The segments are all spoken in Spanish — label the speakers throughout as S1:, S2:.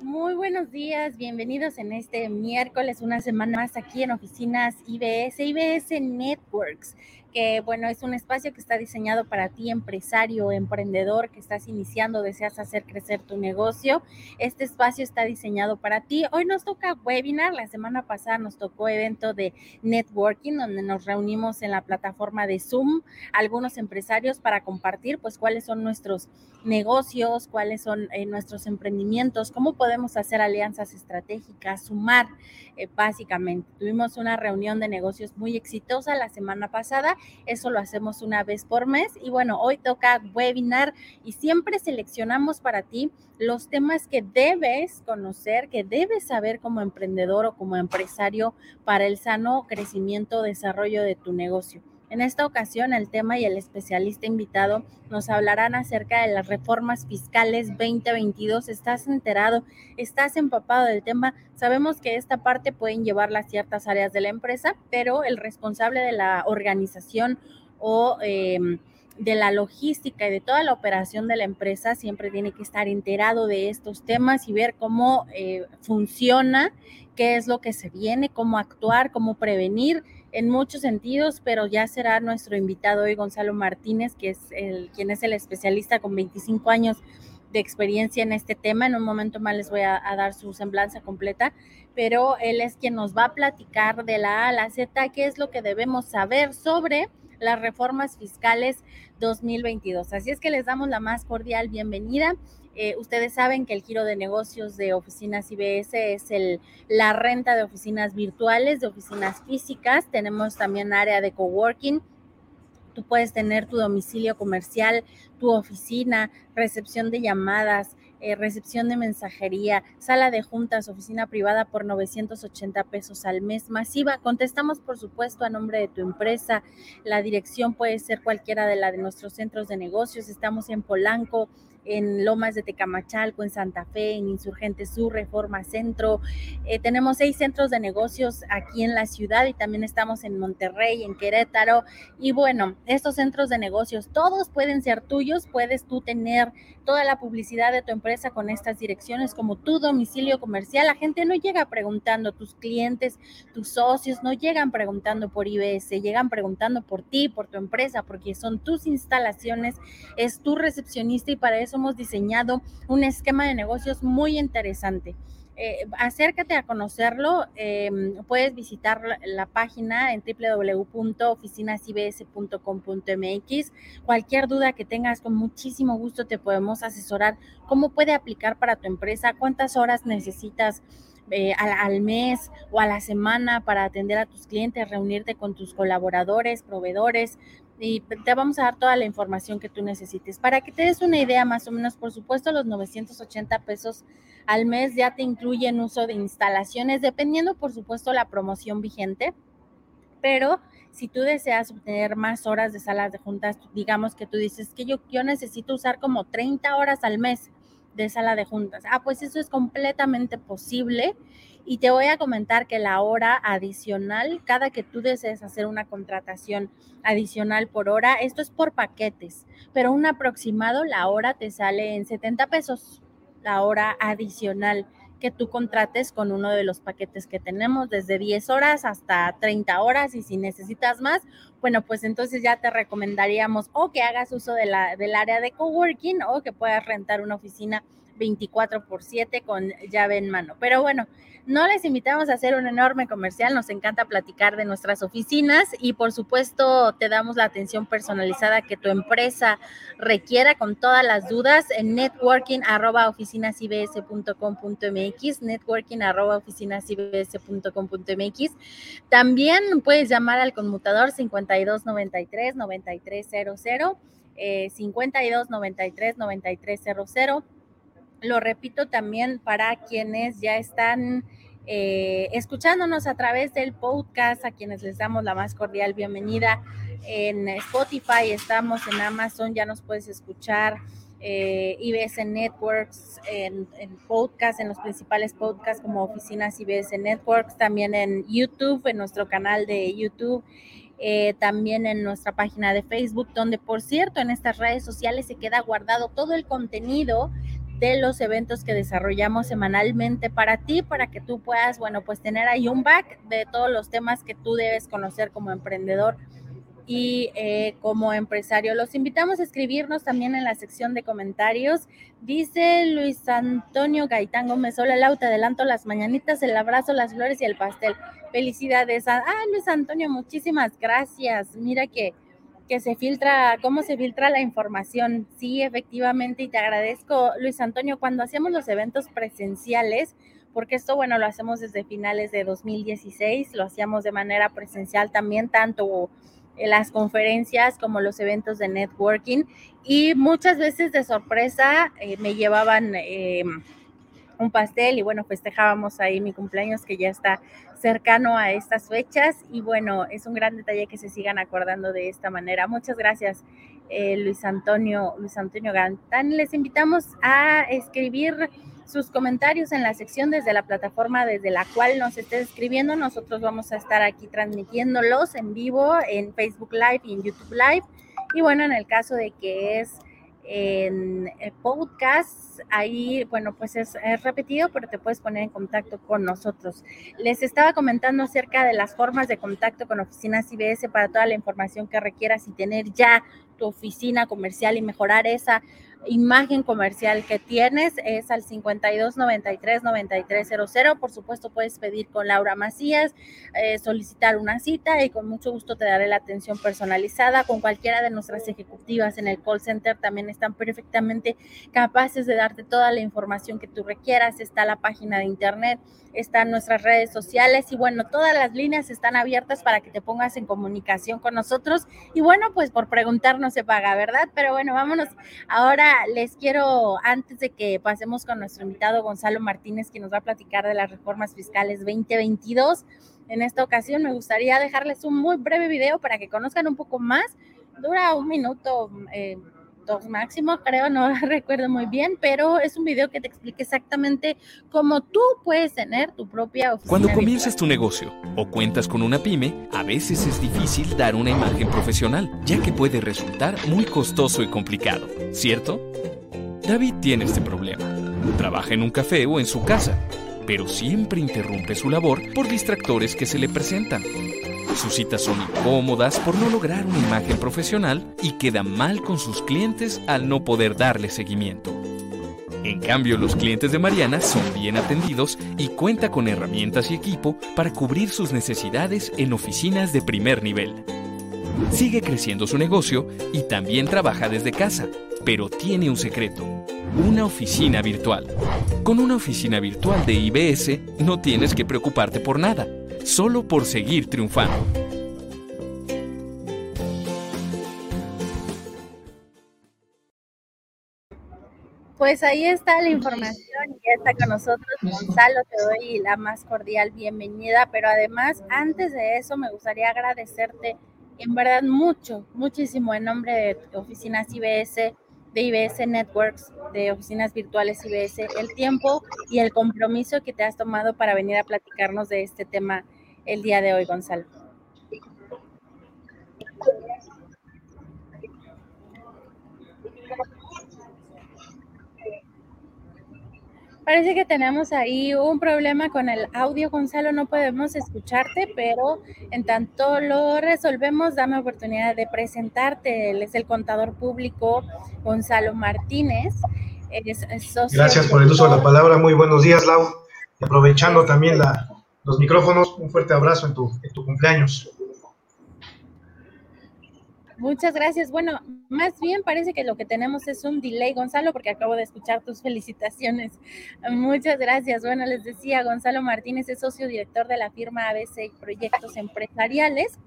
S1: Muy buenos días, bienvenidos en este miércoles, una semana más aquí en oficinas IBS, IBS Networks que bueno, es un espacio que está diseñado para ti, empresario, emprendedor, que estás iniciando, deseas hacer crecer tu negocio. Este espacio está diseñado para ti. Hoy nos toca webinar, la semana pasada nos tocó evento de networking, donde nos reunimos en la plataforma de Zoom, algunos empresarios para compartir pues cuáles son nuestros negocios, cuáles son eh, nuestros emprendimientos, cómo podemos hacer alianzas estratégicas, sumar eh, básicamente. Tuvimos una reunión de negocios muy exitosa la semana pasada eso lo hacemos una vez por mes. Y bueno, hoy toca webinar y siempre seleccionamos para ti los temas que debes conocer, que debes saber como emprendedor o como empresario para el sano crecimiento, desarrollo de tu negocio. En esta ocasión, el tema y el especialista invitado nos hablarán acerca de las reformas fiscales 2022. ¿Estás enterado? ¿Estás empapado del tema? Sabemos que esta parte pueden llevarla a ciertas áreas de la empresa, pero el responsable de la organización o... Em, de la logística y de toda la operación de la empresa siempre tiene que estar enterado de estos temas y ver cómo eh, funciona, qué es lo que se viene, cómo actuar, cómo prevenir en muchos sentidos, pero ya será nuestro invitado hoy Gonzalo Martínez, que es el, quien es el especialista con 25 años de experiencia en este tema. En un momento más les voy a, dar su semblanza completa, pero él es quien nos va a platicar de la A a la Z, qué es lo que debemos saber sobre las reformas fiscales 2022. Así es que les damos la más cordial bienvenida. Eh, ustedes saben que el giro de negocios de oficinas IBS es el, la renta de oficinas virtuales, de oficinas físicas. Tenemos también área de coworking. Tú puedes tener tu domicilio comercial, tu oficina, recepción de llamadas, eh, recepción de mensajería, sala de juntas, oficina privada por 980 pesos al mes masiva. Contestamos, por supuesto, a nombre de tu empresa. La dirección puede ser cualquiera de la de nuestros centros de negocios. Estamos en Polanco, en Lomas de Tecamachalco, en Santa Fe, en Insurgente Sur, Reforma Centro. Eh, tenemos seis centros de negocios aquí en la ciudad y también estamos en Monterrey, en Querétaro. Y bueno, estos centros de negocios, todos pueden ser tuyos, puedes tú tener toda la publicidad de tu empresa con estas direcciones como tu domicilio comercial. La gente no llega preguntando, tus clientes, tus socios no llegan preguntando por IBS, llegan preguntando por ti, por tu empresa, porque son tus instalaciones, es tu recepcionista y para eso hemos diseñado un esquema de negocios muy interesante. Eh, acércate a conocerlo. Em, puedes visitar la, página en www.oficinasibs.com.mx. Cualquier duda que tengas, con muchísimo gusto te podemos asesorar cómo puede aplicar para tu empresa, cuántas horas necesitas. Eh, al, al, mes o a la semana para atender a tus clientes, reunirte con tus colaboradores, proveedores, y te vamos a dar toda la información que tú necesites. Para que te des una idea más o menos, por supuesto, los 980 pesos al mes ya te incluyen uso de instalaciones, dependiendo, por supuesto, la promoción vigente. Pero si tú deseas obtener más horas de salas de juntas, digamos que tú dices que yo, yo necesito usar como 30 horas al mes de sala de juntas. Ah, pues eso es completamente posible y te voy a comentar que la hora adicional, cada que tú desees hacer una contratación adicional por hora, esto es por paquetes, pero un aproximado, la hora te sale en 70 pesos, la hora adicional que tú contrates con uno de los paquetes que tenemos, desde 10 horas hasta 30 horas, y si necesitas más, bueno, pues entonces ya te recomendaríamos o que hagas uso de la, del área de coworking o que puedas rentar una oficina 24 por 7 con llave en mano. Pero bueno, no les invitamos a hacer un enorme comercial, nos encanta platicar de nuestras oficinas y por supuesto te damos la atención personalizada que tu empresa requiera con todas las dudas en networking arroba oficinasibs.com.mx, networking arroba oficinasibs.com.mx. También puedes llamar al conmutador 5293 9300 eh, 52 93 9300 lo repito también para quienes ya están eh, escuchándonos a través del podcast, a quienes les damos la más cordial bienvenida en Spotify, estamos en Amazon, ya nos puedes escuchar. Eh, IBS Networks en, en, podcast, en los principales podcasts como Oficinas IBS Networks, también en YouTube, en nuestro canal de YouTube, eh, también en nuestra página de Facebook, donde por cierto en estas redes sociales se queda guardado todo el contenido de los eventos que desarrollamos semanalmente para ti, para que tú puedas, bueno, pues tener ahí un back de todos los temas que tú debes conocer como emprendedor y eh, como empresario. Los invitamos a escribirnos también en la sección de comentarios. Dice Luis Antonio Gaitán Gómez, hola Lau, te adelanto las mañanitas, el abrazo, las flores y el pastel. Felicidades. Ah, Luis Antonio, muchísimas gracias. Mira que que se filtra, cómo se filtra la información. Sí, efectivamente, y te agradezco, Luis Antonio, cuando hacíamos los eventos presenciales, porque esto, bueno, lo hacemos desde finales de 2016, lo hacíamos de manera presencial también, tanto en las conferencias como los eventos de networking, y muchas veces de sorpresa eh, me llevaban... Eh, un pastel y bueno, festejábamos ahí mi cumpleaños que ya está cercano a estas fechas y bueno, es un gran detalle que se sigan acordando de esta manera. Muchas gracias, eh, Luis Antonio, Luis Antonio Gantán. Les invitamos a escribir sus comentarios en la sección desde la plataforma desde la cual nos esté escribiendo. Nosotros vamos a estar aquí transmitiéndolos en vivo en Facebook Live y en YouTube Live. Y bueno, en el caso de que es en eh, podcast. Ahí, bueno, pues es, repetido, pero te puedes poner en contacto con nosotros. Les estaba comentando acerca de las formas de contacto con oficinas IBS para toda la información que requieras y tener ya tu oficina comercial y mejorar esa imagen comercial que tienes es al 52 93 9300. Por supuesto, puedes pedir con Laura Macías, eh, solicitar una cita y con mucho gusto te daré la atención personalizada. Con cualquiera de nuestras ejecutivas en el call center también están perfectamente capaces de darte toda la información que tú requieras. Está la página de internet, están nuestras redes sociales y bueno, todas las líneas están abiertas para que te pongas en comunicación con nosotros. Y bueno, pues por preguntar no se paga, ¿verdad? Pero bueno, vámonos ahora les quiero, antes de que pasemos con nuestro invitado Gonzalo Martínez, que nos va a platicar de las reformas fiscales 2022, en esta ocasión me gustaría dejarles un muy breve video para que conozcan un poco más. Dura un minuto, eh, dos máximo, creo, no recuerdo muy bien, pero es un video que te explica exactamente cómo tú puedes tener tu propia oficina.
S2: Cuando comienzas tu negocio o cuentas con una pyme, a veces es difícil dar una imagen profesional, ya que puede resultar muy costoso y complicado, ¿cierto? David tiene este problema. Trabaja en un café o en su casa, pero siempre interrumpe su labor por distractores que se le presentan. Sus citas son incómodas por no lograr una imagen profesional y queda mal con sus clientes al no poder darle seguimiento. En cambio, los clientes de Mariana son bien atendidos y cuenta con herramientas y equipo para cubrir sus necesidades en oficinas de primer nivel. Sigue creciendo su negocio y también trabaja desde casa, pero tiene un secreto, una oficina virtual. Con una oficina virtual de IBS no tienes que preocuparte por nada solo por seguir triunfando.
S1: Pues ahí está la información, ya está con nosotros Gonzalo, te doy la más cordial bienvenida, pero además antes de eso me gustaría agradecerte en verdad mucho, muchísimo en nombre de oficinas IBS, de IBS Networks, de oficinas virtuales IBS, el tiempo y el compromiso que te has tomado para venir a platicarnos de este tema el día de hoy, Gonzalo. Parece que tenemos ahí un problema con el audio, Gonzalo, no podemos escucharte, pero en tanto lo resolvemos, dame oportunidad de presentarte. Él es el contador público Gonzalo Martínez.
S3: Gracias por el uso de la palabra. Muy buenos días, Lau. aprovechando también la, los micrófonos, un fuerte abrazo en tu, en tu cumpleaños.
S1: Muchas gracias. Bueno, más bien parece que lo que tenemos es un delay, Gonzalo, porque acabo de escuchar tus felicitaciones. Muchas gracias. Bueno, les decía, Gonzalo Martínez es socio director de la firma ABC Proyectos Empresariales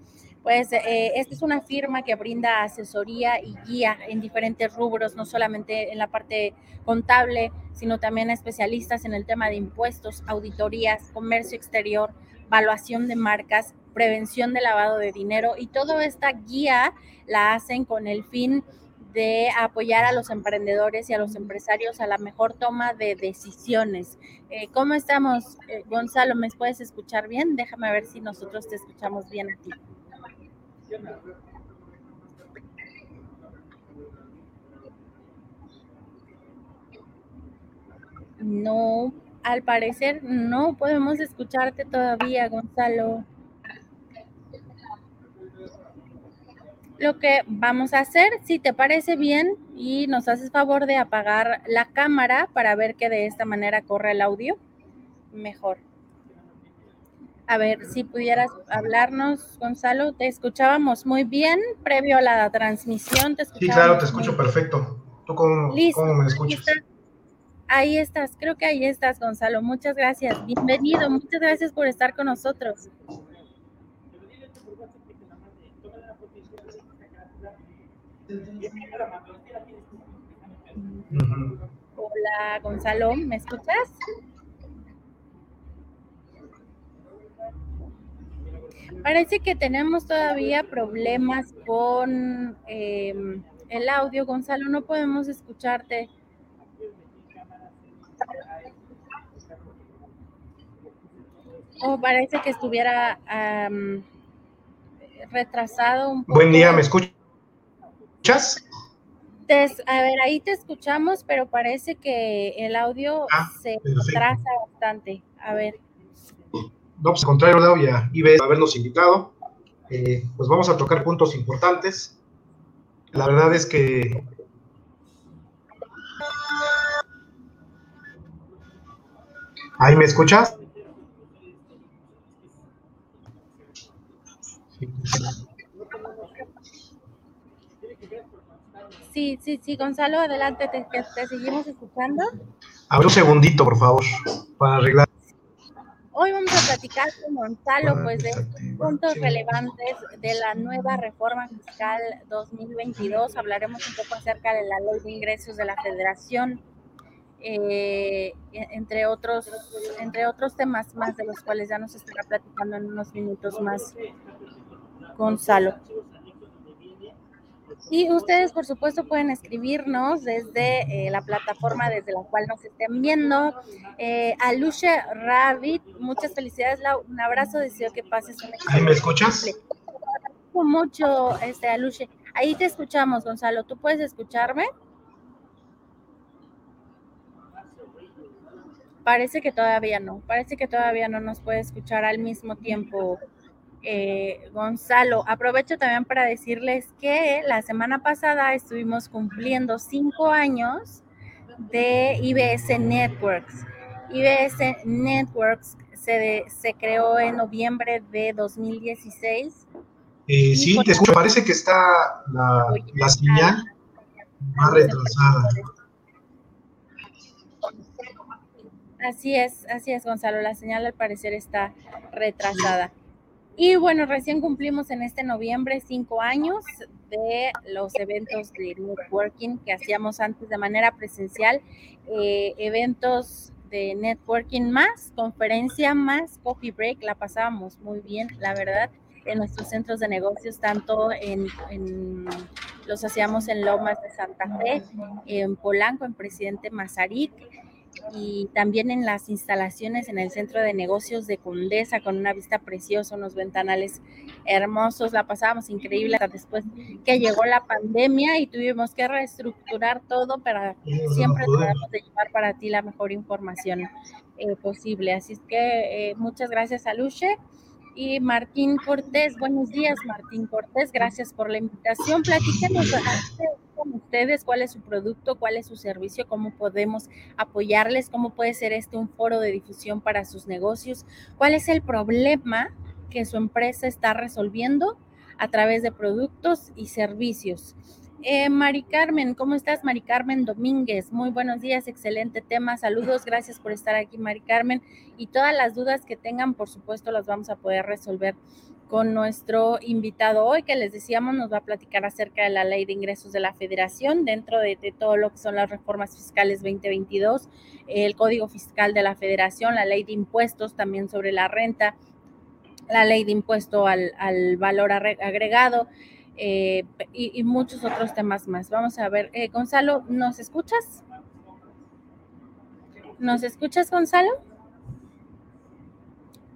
S1: Pues eh, esta es una firma que brinda asesoría y guía en diferentes rubros, no solamente en la parte contable, sino también especialistas en el tema de impuestos, auditorías, comercio exterior, evaluación de marcas, prevención de lavado de dinero y toda esta guía la hacen con el fin de apoyar a los emprendedores y a los empresarios a la mejor toma de decisiones. Eh, ¿Cómo estamos, eh, Gonzalo? ¿Me puedes escuchar bien? Déjame ver si nosotros te escuchamos bien a ti. No, al parecer no podemos escucharte todavía, Gonzalo. Lo que vamos a hacer, si te parece bien y nos haces favor de apagar la cámara para ver que de esta manera corre el audio, mejor. A ver, si pudieras hablarnos, Gonzalo, te escuchábamos muy bien previo a la transmisión.
S3: sí, claro, te escucho perfecto. ¿Tú cómo, me escuchas?
S1: Ahí estás, creo que ahí estás, Gonzalo. Muchas gracias. Bienvenido, muchas gracias por estar con nosotros. Hola, Gonzalo, ¿me escuchas? Parece que tenemos todavía problemas con em, el audio, Gonzalo, no podemos escucharte. O oh, parece que estuviera retrasado un
S3: poco. Buen día, ¿me escuchas?
S1: A ver, ahí te escuchamos, pero parece que el audio ah, se retrasa bastante. A ver.
S3: No, pues al contrario, Lau, ya ves habernos invitado. Eh, pues vamos a tocar puntos importantes. La verdad es que ¿Ahí me escuchas?
S1: Sí, sí, sí, Gonzalo, adelante, te, te seguimos escuchando.
S3: A ver un segundito, por favor, para arreglar.
S1: Hoy vamos a platicar con Gonzalo, pues, de puntos relevantes de la nueva reforma fiscal 2022. Hablaremos un poco acerca de la ley de ingresos de la Federación, eh, entre otros, entre otros temas más de los cuales ya nos estará platicando en unos minutos más Gonzalo. Y ustedes, por supuesto, pueden escribirnos desde eh, la plataforma desde la cual nos estén viendo. Eh, Aluche Rabbit, muchas felicidades, Un abrazo, deseo que pases
S3: un ¿Ahí me escuchas?
S1: Mucho, este, Aluche. Ahí te escuchamos, Gonzalo. ¿Tú puedes escucharme? Parece que todavía no, parece que todavía no nos puede escuchar al mismo tiempo eh, Gonzalo. Aprovecho también para decirles que la semana pasada estuvimos cumpliendo cinco años de IBS Networks. IBS Networks se, se creó en noviembre de 2016.
S3: Eh, sí, te escucho. Parece que está la, la señal más retrasada.
S1: Así es, así es, Gonzalo. La señal al parecer está retrasada. Y bueno, recién cumplimos en este noviembre cinco años de los eventos de networking que hacíamos antes de manera presencial, eh, eventos de networking más, conferencia más, coffee break, la pasábamos muy bien, la verdad, en nuestros centros de negocios, tanto en, en los hacíamos en Lomas de Santa Fe, en Polanco, en Presidente Mazarik, y también en las instalaciones en el centro de negocios de Condesa con una vista preciosa, unos ventanales hermosos, la pasábamos increíble hasta después que llegó la pandemia y tuvimos que reestructurar todo para siempre tratamos de llevar para ti la mejor información eh, posible. Así es que eh, muchas gracias a Luche y Martín Cortés. Buenos días, Martín Cortés. Gracias por la invitación. Platíquenos con ustedes cuál es su producto, cuál es su servicio, cómo podemos apoyarles, cómo puede ser este un foro de difusión para sus negocios, cuál es el problema que su empresa está resolviendo a través de productos y servicios. Eh, Mari Carmen, ¿cómo estás? Mari Carmen Domínguez, muy buenos días, excelente tema, saludos, gracias por estar aquí, Mari Carmen, y todas las dudas que tengan, por supuesto, las vamos a poder resolver con nuestro invitado hoy, que les decíamos nos va a platicar acerca de la ley de ingresos de la federación dentro de, todo lo que son las reformas fiscales 2022, el código fiscal de la federación, la ley de impuestos también sobre la renta, la ley de impuesto al, valor agregado eh, y, muchos otros temas más. Vamos a ver, eh, Gonzalo, ¿nos escuchas? ¿Nos escuchas, Gonzalo?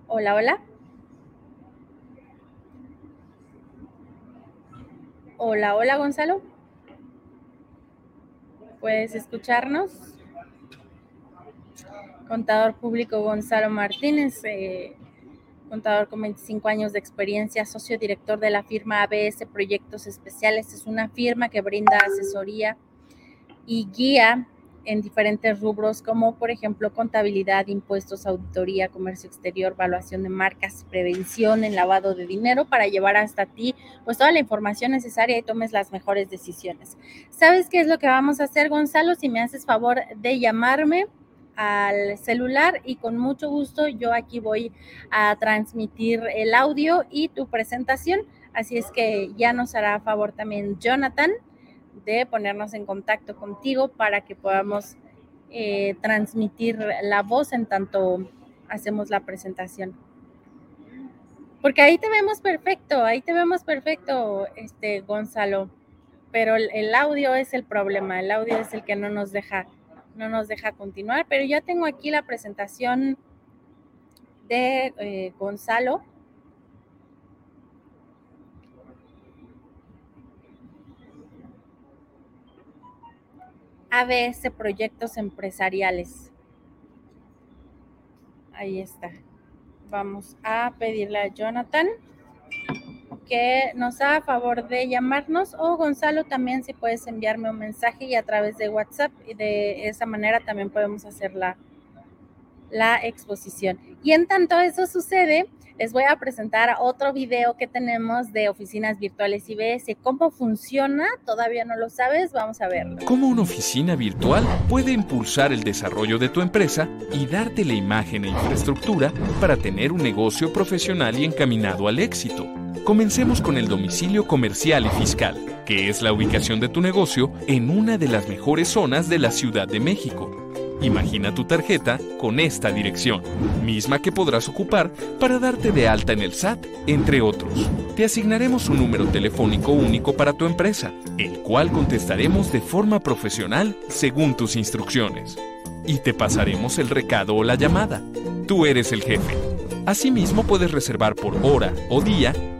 S1: Hola, hola. Hola, hola Gonzalo. ¿Puedes escucharnos? Contador público Gonzalo Martínez, eh, contador con 25 años de experiencia, socio director de la firma ABS Proyectos Especiales. Es una firma que brinda asesoría y guía en diferentes rubros como por ejemplo contabilidad, impuestos, auditoría, comercio exterior, evaluación de marcas, prevención en lavado de dinero para llevar hasta ti pues toda la información necesaria y tomes las mejores decisiones. ¿Sabes qué es lo que vamos a hacer, Gonzalo? Si me haces favor de llamarme al celular y con mucho gusto yo aquí voy a transmitir el audio y tu presentación. Así es que ya nos hará favor también Jonathan de ponernos en contacto contigo para que podamos eh, transmitir la voz en tanto hacemos la presentación. Porque ahí te vemos perfecto, ahí te vemos perfecto, este Gonzalo. Pero el, audio es el problema, el audio es el que no nos deja, no nos deja continuar. Pero ya tengo aquí la presentación de eh, Gonzalo. ABS Proyectos Empresariales. Ahí está. Vamos a pedirle a Jonathan que nos haga favor de llamarnos o Gonzalo también si puedes enviarme un mensaje y a través de WhatsApp y de esa manera también podemos hacer la, la exposición. Y en tanto eso sucede, les voy a presentar otro video que tenemos de oficinas virtuales IBS. ¿Cómo funciona? ¿Todavía no lo sabes? Vamos a verlo.
S2: ¿Cómo una oficina virtual puede impulsar el desarrollo de tu empresa y darte la imagen e infraestructura para tener un negocio profesional y encaminado al éxito? Comencemos con el domicilio comercial y fiscal, que es la ubicación de tu negocio en una de las mejores zonas de la Ciudad de México Imagina tu tarjeta con esta dirección, misma que podrás ocupar para darte de alta en el SAT, entre otros. Te asignaremos un número telefónico único para tu empresa, el cual contestaremos de forma profesional según tus instrucciones. Y te pasaremos el recado o la llamada. Tú eres el jefe. Asimismo puedes reservar por hora o día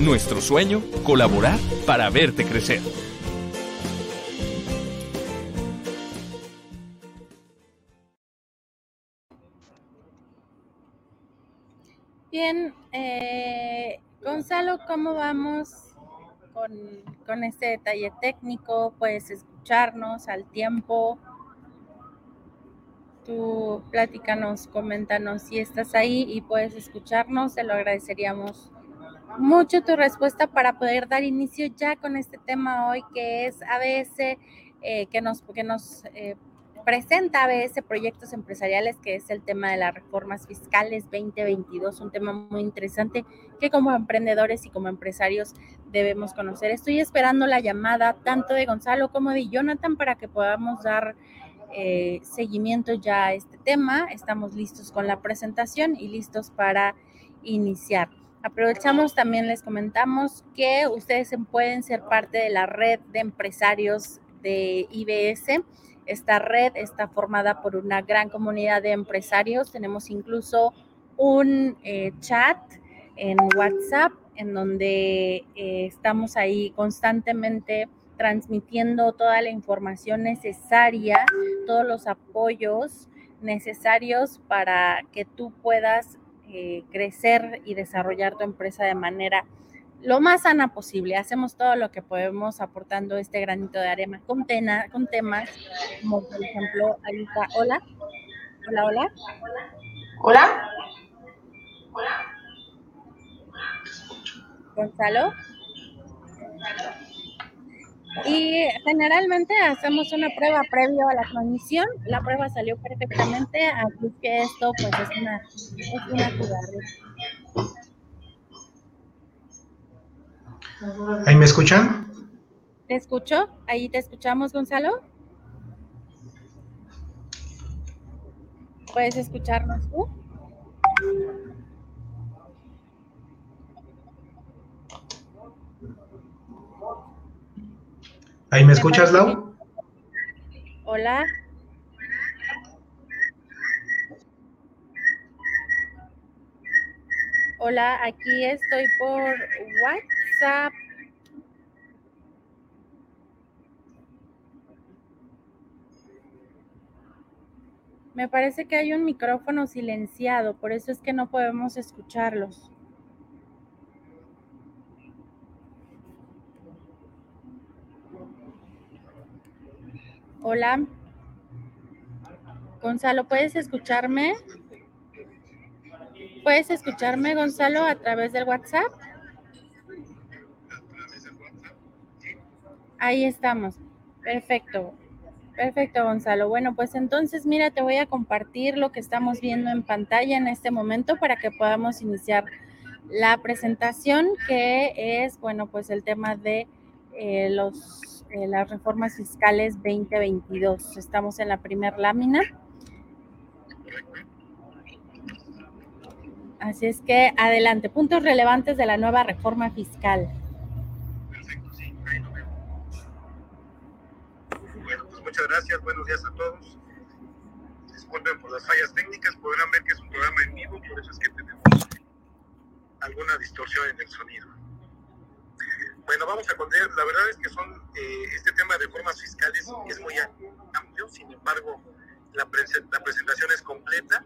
S2: Nuestro sueño, colaborar para verte crecer.
S1: Bien, eh, Gonzalo, ¿cómo vamos con, con este detalle técnico? Puedes escucharnos al tiempo. Tú platícanos, coméntanos si estás ahí y puedes escucharnos, te lo agradeceríamos mucho tu respuesta para poder dar inicio ya con este tema hoy que es ABS, eh, que nos, que nos eh, presenta ABS Proyectos Empresariales, que es el tema de las reformas fiscales 2022, un tema muy interesante que como emprendedores y como empresarios debemos conocer. Estoy esperando la llamada tanto de Gonzalo como de Jonathan para que podamos dar eh, seguimiento ya a este tema. Estamos listos con la presentación y listos para iniciar. Aprovechamos también, les comentamos que ustedes pueden ser parte de la red de empresarios de IBS. Esta red está formada por una gran comunidad de empresarios. Tenemos incluso un eh, chat en WhatsApp en donde eh, estamos ahí constantemente transmitiendo toda la información necesaria, todos los apoyos necesarios para que tú puedas eh, crecer y desarrollar tu empresa de manera lo más sana posible. Hacemos todo lo que podemos aportando este granito de arena con, con temas como, por ejemplo, ahí hola. Hola, hola.
S4: Hola.
S1: Gonzalo. Y generalmente hacemos una prueba previo a la transmisión. La prueba salió perfectamente, así que esto pues es una, es una
S5: ¿Ahí me escuchan?
S1: ¿Te escucho? ¿Ahí te escuchamos, Gonzalo? ¿Puedes escucharnos tú?
S5: ¿Ahí me escuchas, Lau?
S1: Hola. Hola, aquí estoy por WhatsApp. Me parece que hay un micrófono silenciado, por eso es que no podemos escucharlos. Hola. Gonzalo, ¿puedes escucharme? ¿Puedes escucharme, Gonzalo, a través del WhatsApp? Ahí estamos. Perfecto. Perfecto, Gonzalo. Bueno, pues entonces, mira, te voy a compartir lo que estamos viendo en pantalla en este momento para que podamos iniciar la presentación, que es, bueno, pues el tema de eh, los las reformas fiscales 2022. Estamos en la primera lámina. Así es que adelante, puntos relevantes de la nueva reforma fiscal.
S3: Perfecto, sí, ahí lo vemos. Bueno, pues muchas gracias, buenos días a todos. Disculpen por las fallas técnicas, podrán ver que es un programa en vivo, por eso es que tenemos alguna distorsión en el sonido. Bueno, vamos a contar, la verdad es que son, eh, este tema de reformas fiscales es muy amplio, sin embargo, la, la presentación es completa.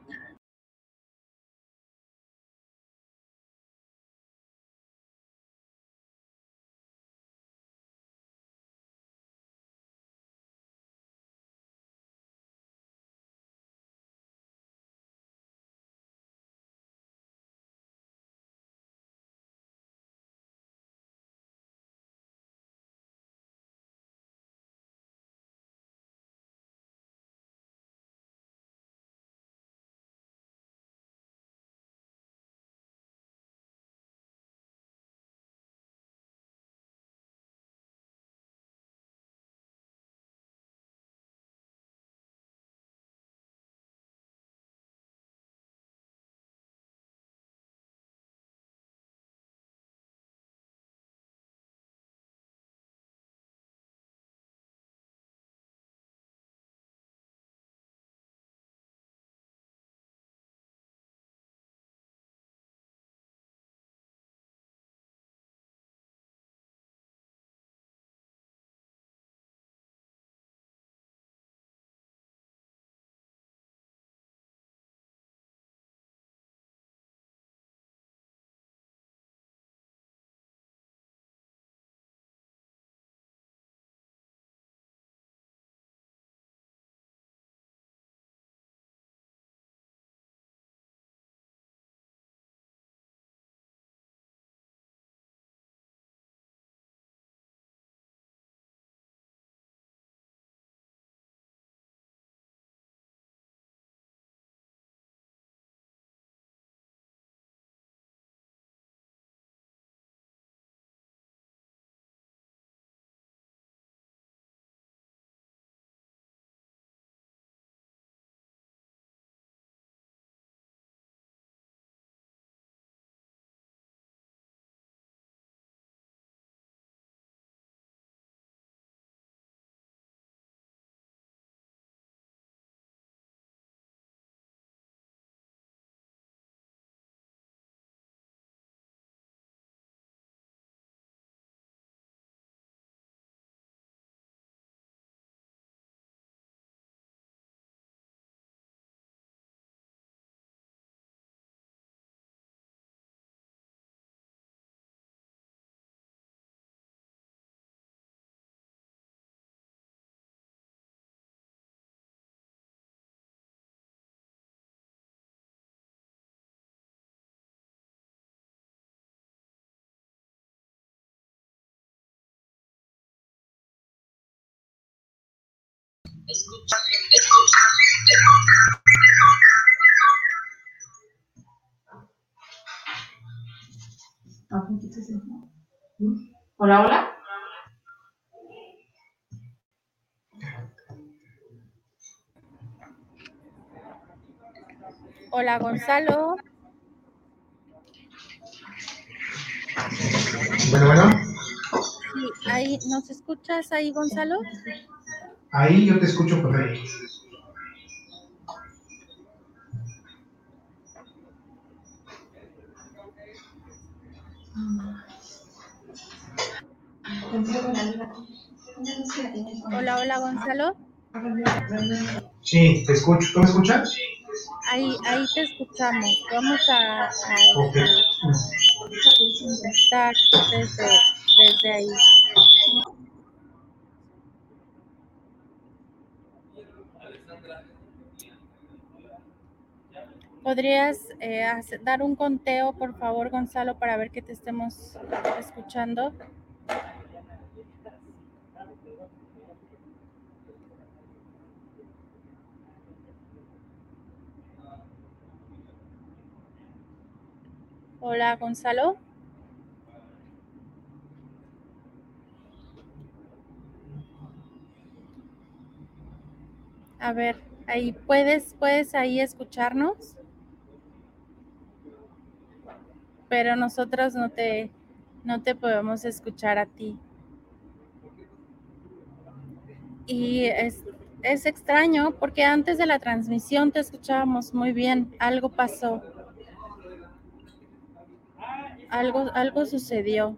S4: Hola, hola.
S1: Hola, Gonzalo.
S3: Bueno, bueno.
S1: Sí, ahí, ¿nos escuchas ahí, Gonzalo?
S3: Ahí yo te escucho perfecto.
S1: Hola, hola, Gonzalo.
S3: Sí, te escucho. ¿Tú me escuchas?
S1: Ahí, ahí te escuchamos. Vamos a, estar desde, desde ahí. ¿Podrías eh, hacer- dar un conteo, por favor, Gonzalo, para ver que te estemos escuchando? Hola, Gonzalo. A ver, ahí puedes, puedes ahí escucharnos. Pero nosotros no te, no te podemos escuchar a ti. Y es, es extraño porque antes de la transmisión te escuchábamos muy bien. Algo pasó. Algo, algo sucedió.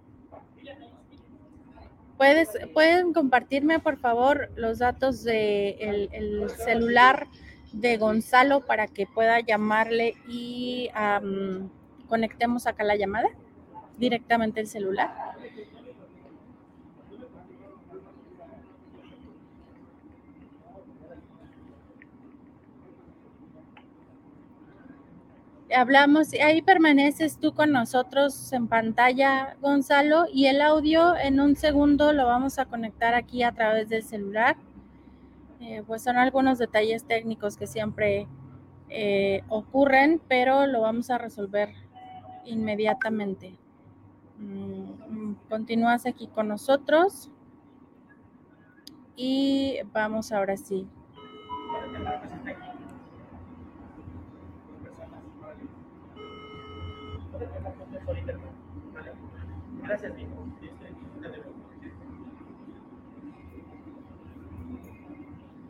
S1: ¿Puedes, ¿Pueden compartirme, por favor, los datos del de el celular de Gonzalo para que pueda llamarle y conectemos acá la llamada? Directamente el celular. hablamos, ahí permaneces tú con nosotros en pantalla, Gonzalo, y el audio en un segundo lo vamos a conectar aquí a través del celular. Eh, pues son algunos detalles técnicos que siempre eh, ocurren, pero lo vamos a resolver inmediatamente. Mm, continúas aquí con nosotros y vamos ahora sí.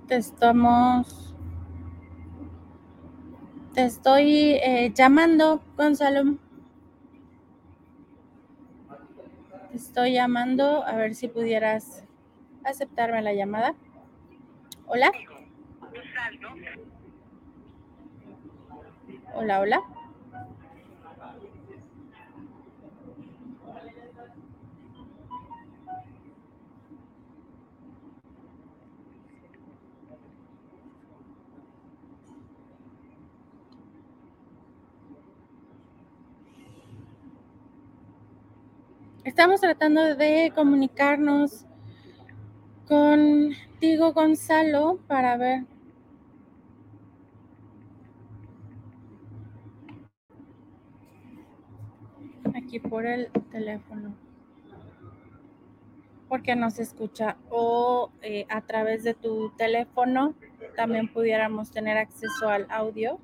S1: Te estamos. Te estoy eh, llamando, Gonzalo. Te estoy llamando a ver si pudieras aceptarme la llamada. Hola. Hola, hola. Estamos tratando de comunicarnos contigo, Gonzalo, para ver. Aquí por el teléfono. Porque no se escucha. O eh, a través de tu teléfono también pudiéramos tener acceso al audio.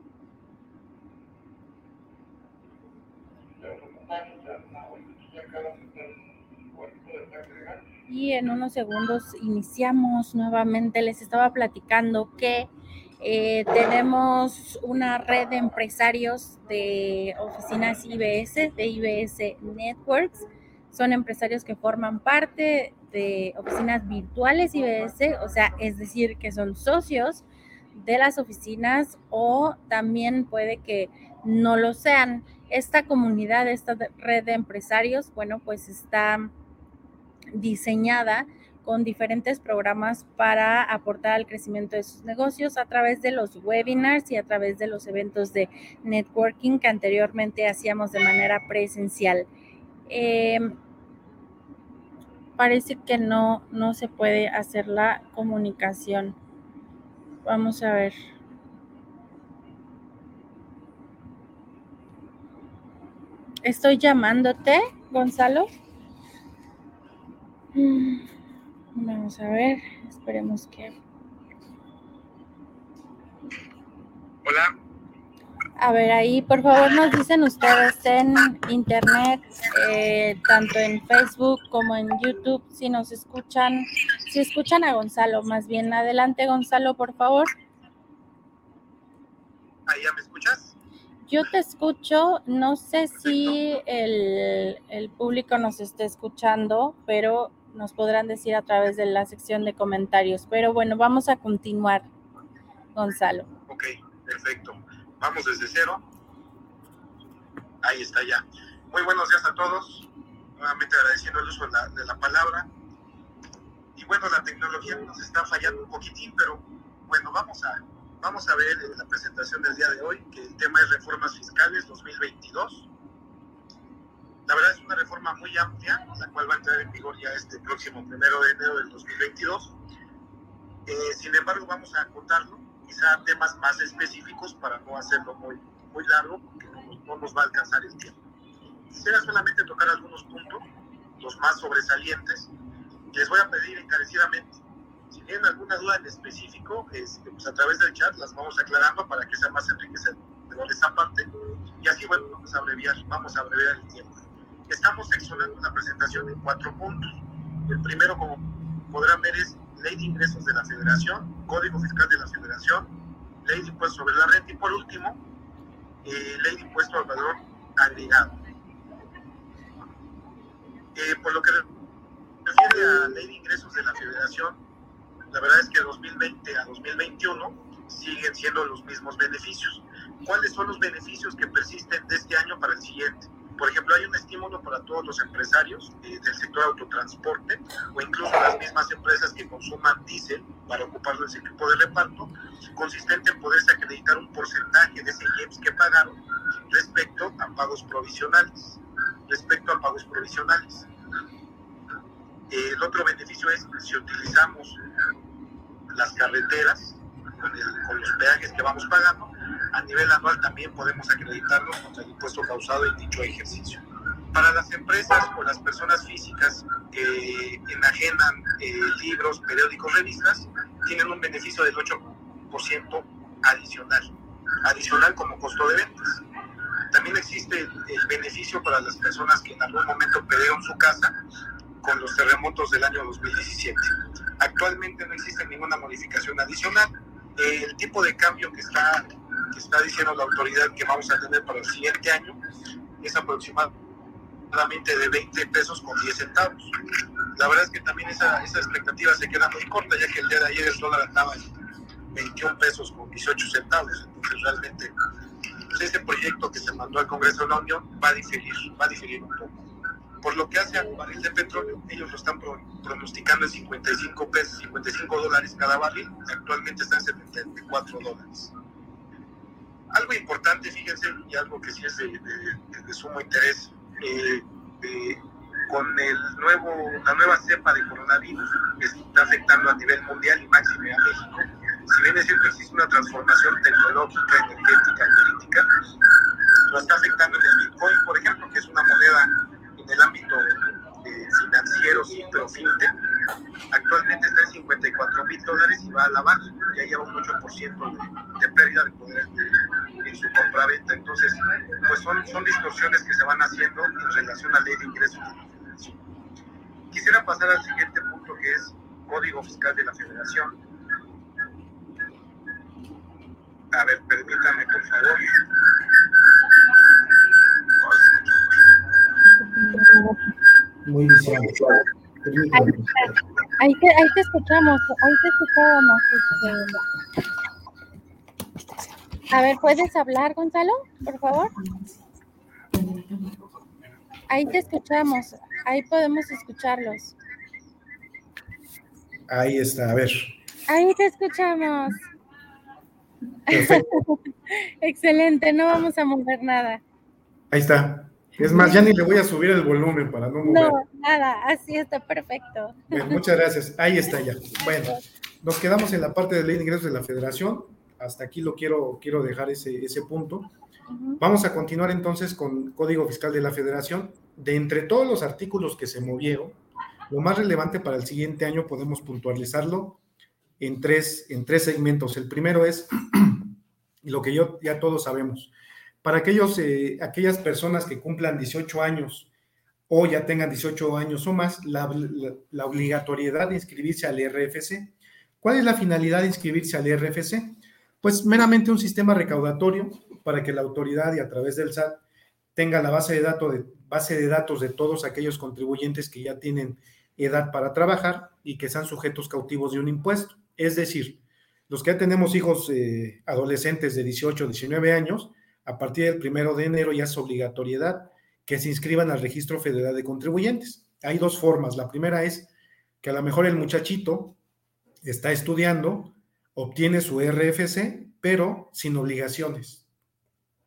S1: Y en unos segundos iniciamos nuevamente. Les estaba platicando que eh, tenemos una red de empresarios de oficinas IBS, de IBS Networks. Son empresarios que forman parte de oficinas virtuales IBS, o sea, es decir, que son socios de las oficinas o también puede que no lo sean. Esta comunidad, esta red de empresarios, bueno, pues está diseñada con diferentes programas para aportar al crecimiento de sus negocios a través de los webinars y a través de los eventos de networking que anteriormente hacíamos de manera presencial. Eh, parece que no, no se puede hacer la comunicación. Vamos a ver. Estoy llamándote, Gonzalo. Vamos a ver, esperemos que...
S3: Hola.
S1: A ver, ahí por favor nos dicen ustedes en internet, eh, tanto en Facebook como en YouTube, si nos escuchan, si escuchan a Gonzalo, más bien adelante Gonzalo, por favor.
S3: ¿Ahí ya me escuchas?
S1: Yo te escucho, no sé si el, el público nos esté escuchando, pero nos podrán decir a través de la sección de comentarios. Pero bueno, vamos a continuar, Gonzalo.
S3: Ok, perfecto. Vamos desde cero. Ahí está ya. Muy buenos días a todos. Nuevamente agradeciendo el uso de la, de la palabra. Y bueno, la tecnología nos está fallando un poquitín, pero bueno, vamos a, vamos a ver la presentación del día de hoy, que el tema es reformas fiscales 2022. La verdad es una reforma muy amplia, la cual va a entrar en vigor ya este próximo primero de enero del 2022. Eh, sin embargo, vamos a acotarlo quizá temas más específicos para no hacerlo muy, muy largo, porque no, no nos va a alcanzar el tiempo. Quisiera solamente tocar algunos puntos, los más sobresalientes. Les voy a pedir encarecidamente, si tienen alguna duda en específico, este, pues a través del chat las vamos aclarando para que sea más enriquecedor esa parte. Y así, bueno, vamos a abreviar, vamos a abreviar el tiempo. Estamos seccionando una presentación en cuatro puntos. El primero, como podrán ver, es ley de ingresos de la federación, código fiscal de la federación, ley de impuesto sobre la renta y por último, eh, ley de impuesto al valor agregado. Eh, por lo que refiere a ley de ingresos de la federación, la verdad es que de 2020 a 2021 siguen siendo los mismos beneficios. ¿Cuáles son los beneficios que persisten de este año para el siguiente? Por ejemplo, hay un estímulo para todos los empresarios eh, del sector autotransporte o incluso las mismas empresas que consuman diésel para ocuparlo ese equipo de reparto, consistente en poderse acreditar un porcentaje de ese IEPS que pagaron respecto a pagos provisionales. Respecto a pagos provisionales. El otro beneficio es si utilizamos las carreteras con los peajes que vamos pagando, a nivel anual también podemos acreditarlos contra el impuesto causado en dicho ejercicio. Para las empresas o las personas físicas que enajenan eh, libros, periódicos, revistas, tienen un beneficio del 8% adicional, adicional como costo de ventas. También existe el, beneficio para las personas que en algún momento perdieron su casa con los terremotos del año 2017. Actualmente no existe ninguna modificación adicional. El tipo de cambio que está que está diciendo la autoridad que vamos a tener para el siguiente año es aproximadamente de 20 pesos con 10 centavos. La verdad es que también esa, esa expectativa se queda muy corta, ya que el día de ayer el dólar andaba en 21 pesos con 18 centavos. Entonces, realmente, pues, proyecto que se mandó al Congreso de la Unión va a diferir, va a diferir un poco. Por lo que hace al barril de petróleo, ellos lo están pro, pronosticando en 55 pesos, 55 dólares cada barril, actualmente está en 74 dólares. Algo importante, fíjense, y algo que sí es de, sumo interés, eh, con el nuevo, la nueva cepa de coronavirus que está afectando a nivel mundial y máximo a México, si bien es cierto existe una transformación tecnológica, energética, política, lo está afectando en el Bitcoin, por ejemplo, que es una moneda en el ámbito eh, financiero, sí, pero fintech, actualmente está en 54 mil dólares y va a la baja, ya lleva un 8% de, son, son distorsiones que se van haciendo en relación a la ley de ingresos de la federación. Quisiera pasar al siguiente punto que es Código Fiscal de la Federación. A ver, permítanme, por favor.
S6: Muy visual.
S1: Ahí, ahí, te, ahí te escuchamos, ahí te escuchábamos. A ver, ¿puedes hablar, Gonzalo, por favor? Ahí te escuchamos, ahí podemos escucharlos.
S6: Ahí está, a ver.
S1: Ahí te escuchamos. Excelente, no vamos a mover nada.
S6: Ahí está. Es más, ya ni le voy a subir el volumen para no mover.
S1: No, nada, así está perfecto.
S6: Bien, muchas gracias. Ahí está ya. Bueno,
S3: nos quedamos en la parte de ley de ingresos de la federación. Hasta aquí lo quiero, quiero dejar ese, ese punto. Vamos a continuar entonces con Código Fiscal de la Federación. De entre todos los artículos que se movieron, lo más relevante para el siguiente año podemos puntualizarlo en tres, en tres segmentos. El primero es lo que yo, ya todos sabemos. Para aquellos, eh, aquellas personas que cumplan 18 años o ya tengan 18 años o más, la, la obligatoriedad de inscribirse al RFC. ¿Cuál es la finalidad de inscribirse al RFC? Pues meramente un sistema recaudatorio para que la autoridad y a través del SAT tenga la base de, datos de, base de datos de todos aquellos contribuyentes que ya tienen edad para trabajar y que sean sujetos cautivos de un impuesto. Es decir, los que ya tenemos hijos eh, adolescentes de 18 o 19 años, a partir del primero de enero ya es obligatoriedad que se inscriban al Registro Federal de Contribuyentes. Hay dos formas. La primera es que a lo mejor el muchachito está estudiando, obtiene su RFC, pero sin obligaciones.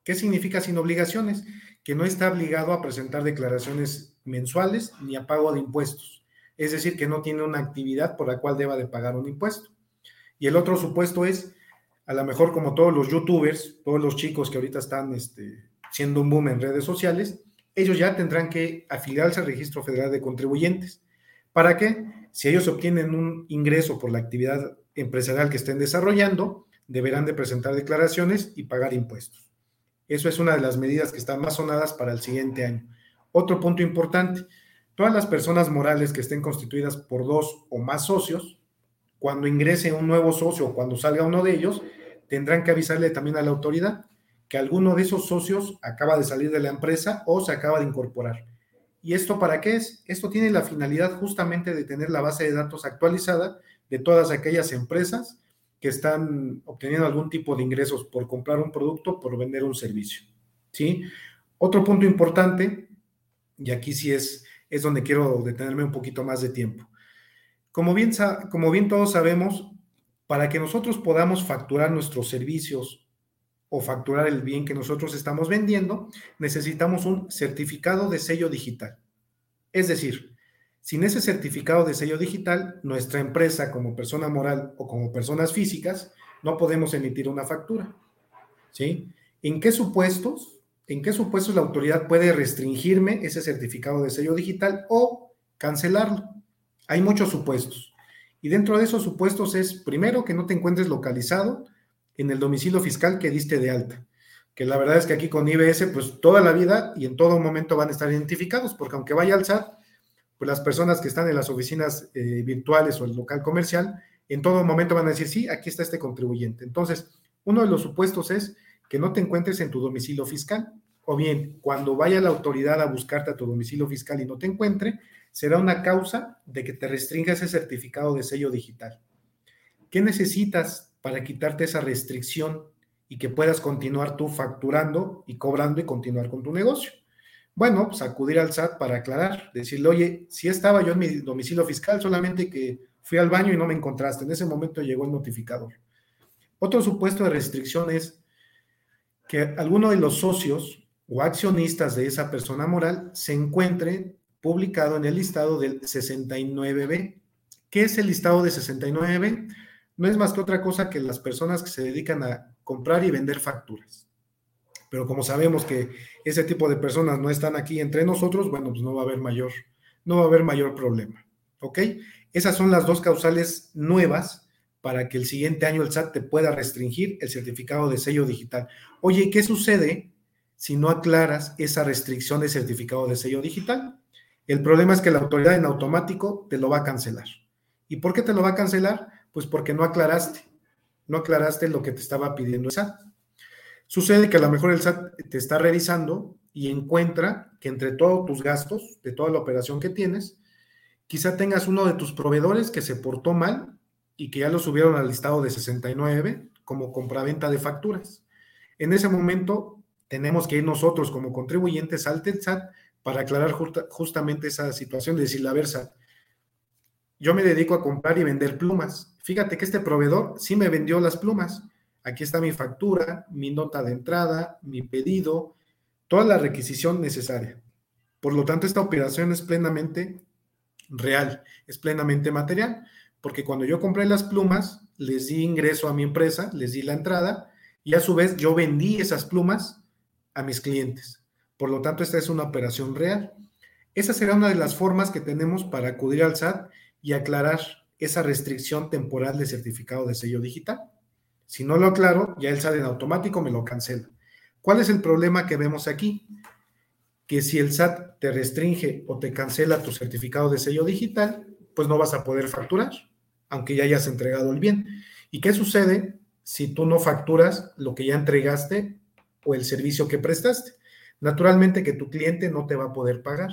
S3: ¿Qué significa sin obligaciones? Que no está obligado a presentar declaraciones mensuales ni a pago de impuestos. Es decir, que no tiene una actividad por la cual deba de pagar un impuesto. Y el otro supuesto es, a lo mejor como todos los youtubers, todos los chicos que ahorita están este, siendo un boom en redes sociales, ellos ya tendrán que afiliarse al Registro Federal de Contribuyentes. ¿Para qué? Si ellos obtienen un ingreso por la actividad empresarial que estén desarrollando, deberán de presentar declaraciones y pagar impuestos. Eso es una de las medidas que están más sonadas para el siguiente año. Otro punto importante, todas las personas morales que estén constituidas por dos o más socios, cuando ingrese un nuevo socio o cuando salga uno de ellos, tendrán que avisarle también a la autoridad que alguno de esos socios acaba de salir de la empresa o se acaba de incorporar. ¿Y esto para qué es? Esto tiene la finalidad justamente de tener la base de datos actualizada de todas aquellas empresas que están obteniendo algún tipo de ingresos por comprar un producto, por vender un servicio. ¿sí? Otro punto importante, y aquí sí es, es donde quiero detenerme un poquito más de tiempo. Como bien, como bien todos sabemos, para que nosotros podamos facturar nuestros servicios o facturar el bien que nosotros estamos vendiendo, necesitamos un certificado de sello digital. Es decir, sin ese certificado de sello digital, nuestra empresa como persona moral o como personas físicas no podemos emitir una factura. ¿Sí? ¿En qué supuestos? ¿En qué supuestos la autoridad puede restringirme ese certificado de sello digital o cancelarlo? Hay muchos supuestos. Y dentro de esos supuestos es, primero, que no te encuentres localizado en el domicilio fiscal que diste de alta. Que la verdad es que aquí con IBS, pues toda la vida y en todo momento van a estar identificados, porque aunque vaya al SAT, pues las personas que están en las oficinas eh, virtuales o el local comercial, en todo momento van a decir, sí, aquí está este contribuyente. Entonces, uno de los supuestos es que no te encuentres en tu domicilio fiscal, o bien, cuando vaya la autoridad a buscarte a tu domicilio fiscal y no te encuentre, será una causa de que te restringa ese certificado de sello digital. ¿Qué necesitas para quitarte esa restricción y que puedas continuar tú facturando y cobrando y continuar con tu negocio. Bueno, pues acudir al SAT para aclarar, decirle, oye, si estaba yo en mi domicilio fiscal, solamente que fui al baño y no me encontraste. En ese momento llegó el notificador. Otro supuesto de restricción es que alguno de los socios o accionistas de esa persona moral se encuentre publicado en el listado del 69B. ¿Qué es el listado de 69B? no es más que otra cosa que las personas que se dedican a comprar y vender facturas. Pero como sabemos que ese tipo de personas no están aquí entre nosotros, bueno, pues no va a haber mayor, no va a haber mayor problema. ¿Ok? Esas son las dos causales nuevas para que el siguiente año el SAT te pueda restringir el certificado de sello digital. Oye, ¿qué sucede si no aclaras esa restricción de certificado de sello digital? El problema es que la autoridad en automático te lo va a cancelar. ¿Y por qué te lo va a cancelar? Pues porque no aclaraste, no aclaraste lo que te estaba pidiendo el SAT. Sucede que a lo mejor el SAT te está revisando y encuentra que entre todos tus gastos, de toda la operación que tienes, quizá tengas uno de tus proveedores que se portó mal y que ya lo subieron al listado de 69 como compraventa de facturas. En ese momento tenemos que ir nosotros como contribuyentes al SAT para aclarar justamente esa situación de decir, la versa, yo me dedico a comprar y vender plumas fíjate que este proveedor sí me vendió las plumas. Aquí está mi factura, mi nota de entrada, mi pedido, toda la requisición necesaria. Por lo tanto, esta operación es plenamente real, es plenamente material. porque cuando yo compré las plumas, les di ingreso a mi empresa, les di la entrada y a su vez yo vendí esas plumas a mis clientes. Por lo tanto, esta es una operación real. Esa será una de las formas que tenemos para acudir al SAT y aclarar esa restricción temporal de certificado de sello digital. Si no lo aclaro, ya el SAT en automático me lo cancela. ¿Cuál es el problema que vemos aquí? Que si el SAT te restringe o te cancela tu certificado de sello digital, pues no vas a poder facturar, aunque ya hayas entregado el bien. ¿Y qué sucede si tú no facturas lo que ya entregaste o el servicio que prestaste? Naturalmente que tu cliente no te va a poder pagar.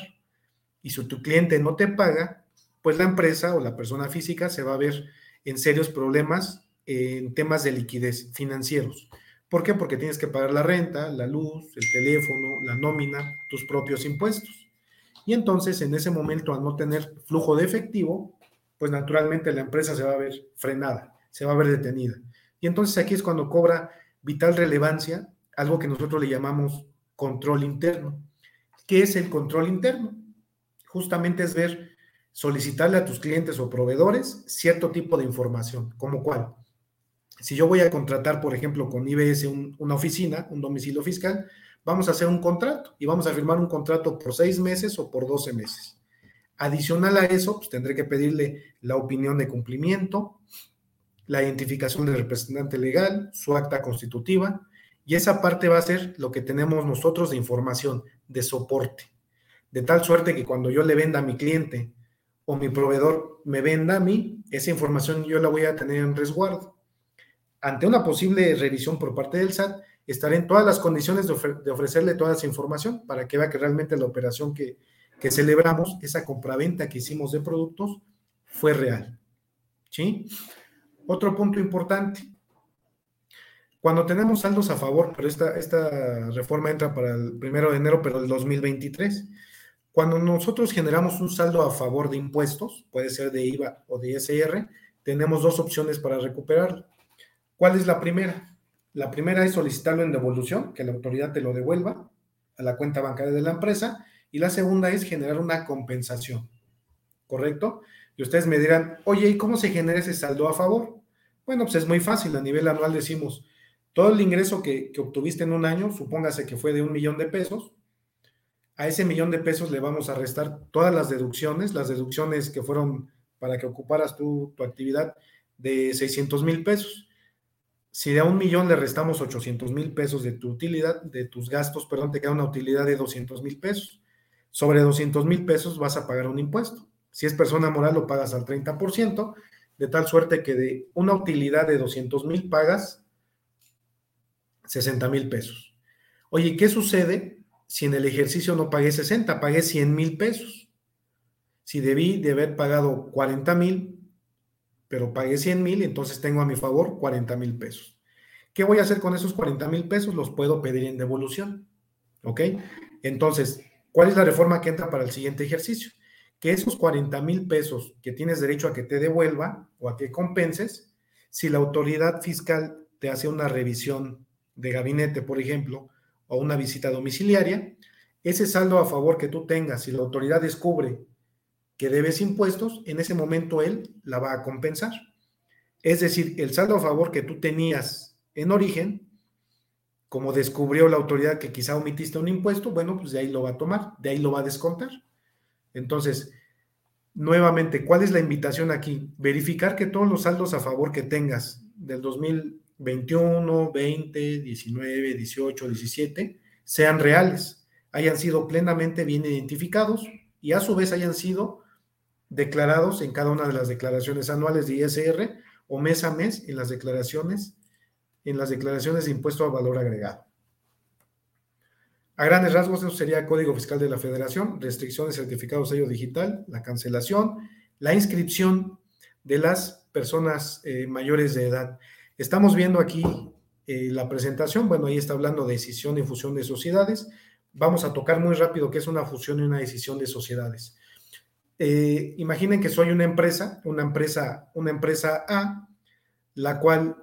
S3: Y si tu cliente no te paga, pues la empresa o la persona física se va a ver en serios problemas en temas de liquidez financieros. ¿Por qué? Porque tienes que pagar la renta, la luz, el teléfono, la nómina, tus propios impuestos. Y entonces, en ese momento, al no tener flujo de efectivo, pues naturalmente la empresa se va a ver frenada, se va a ver detenida. Y entonces aquí es cuando cobra vital relevancia algo que nosotros le llamamos control interno. ¿Qué es el control interno? Justamente es ver, solicitarle a tus clientes o proveedores cierto tipo de información, como cuál. Si yo voy a contratar, por ejemplo, con IBS una oficina, un domicilio fiscal, vamos a hacer un contrato y vamos a firmar un contrato por seis meses o por doce meses. Adicional a eso, pues tendré que pedirle la opinión de cumplimiento, la identificación del representante legal, su acta constitutiva, y esa parte va a ser lo que tenemos nosotros de información, de soporte. De tal suerte que cuando yo le venda a mi cliente o mi proveedor me venda a mí, esa información yo la voy a tener en resguardo. Ante una posible revisión por parte del SAT, estaré en todas las condiciones de, ofrecerle toda esa información para que vea que realmente la operación que, que celebramos, esa compraventa que hicimos de productos, fue real. ¿Sí? Otro punto importante. Cuando tenemos saldos a favor, pero esta, esta reforma entra para el primero de enero, pero del 2023. Cuando nosotros generamos un saldo a favor de impuestos, puede ser de IVA o de ISR, tenemos dos opciones para recuperarlo. ¿Cuál es la primera? La primera es solicitarlo en devolución, que la autoridad te lo devuelva a la cuenta bancaria de la empresa. Y la segunda es generar una compensación. ¿Correcto? Y ustedes me dirán, oye, ¿y cómo se genera ese saldo a favor? Bueno, pues es muy fácil. A nivel anual decimos, todo el ingreso que, obtuviste en un año, supóngase que fue de un millón de pesos, a ese millón de pesos le vamos a restar todas las deducciones, las deducciones que fueron para que ocuparas tu, tu actividad de 600 mil pesos si de a un millón le restamos 800 mil pesos de tu utilidad, de tus gastos, perdón, te queda una utilidad de 200 mil pesos. Sobre 200 mil pesos vas a pagar un impuesto. Si es persona moral, lo pagas al 30%, de tal suerte que de una utilidad de 200 mil pagas 60 mil pesos. Oye, ¿qué sucede si en el ejercicio no pagué 60, pagué 100 mil pesos? Si debí de haber pagado 40 mil, pero pagué 100 mil, entonces tengo a mi favor 40 mil pesos. ¿Qué voy a hacer con esos 40 mil pesos? Los puedo pedir en devolución. ¿Ok? Entonces, ¿cuál es la reforma que entra para el siguiente ejercicio? Que esos 40 mil pesos que tienes derecho a que te devuelva o a que compenses, si la autoridad fiscal te hace una revisión de gabinete, por ejemplo, o una visita domiciliaria, ese saldo a favor que tú tengas, si la autoridad descubre que debes impuestos, en ese momento él la va a compensar. Es decir, el saldo a favor que tú tenías en origen, como descubrió la autoridad que quizá omitiste un impuesto, bueno, pues de ahí lo va a tomar, de ahí lo va a descontar. Entonces, nuevamente, ¿cuál es la invitación aquí? Verificar que todos los saldos a favor que tengas del 2021, 20, 19, 18, 17 sean reales, hayan sido plenamente bien identificados y a su vez hayan sido declarados en cada una de las declaraciones anuales de ISR o mes a mes en las declaraciones, en las declaraciones de impuesto a valor agregado. A grandes rasgos, eso sería Código Fiscal de la Federación, restricciones, certificados sello digital, la cancelación, la inscripción de las personas eh, mayores de edad. Estamos viendo aquí eh, la presentación, bueno, ahí está hablando de decisión y fusión de sociedades. Vamos a tocar muy rápido qué es una fusión y una decisión de sociedades. Eh, imaginen que soy una empresa, una empresa, una empresa A, la cual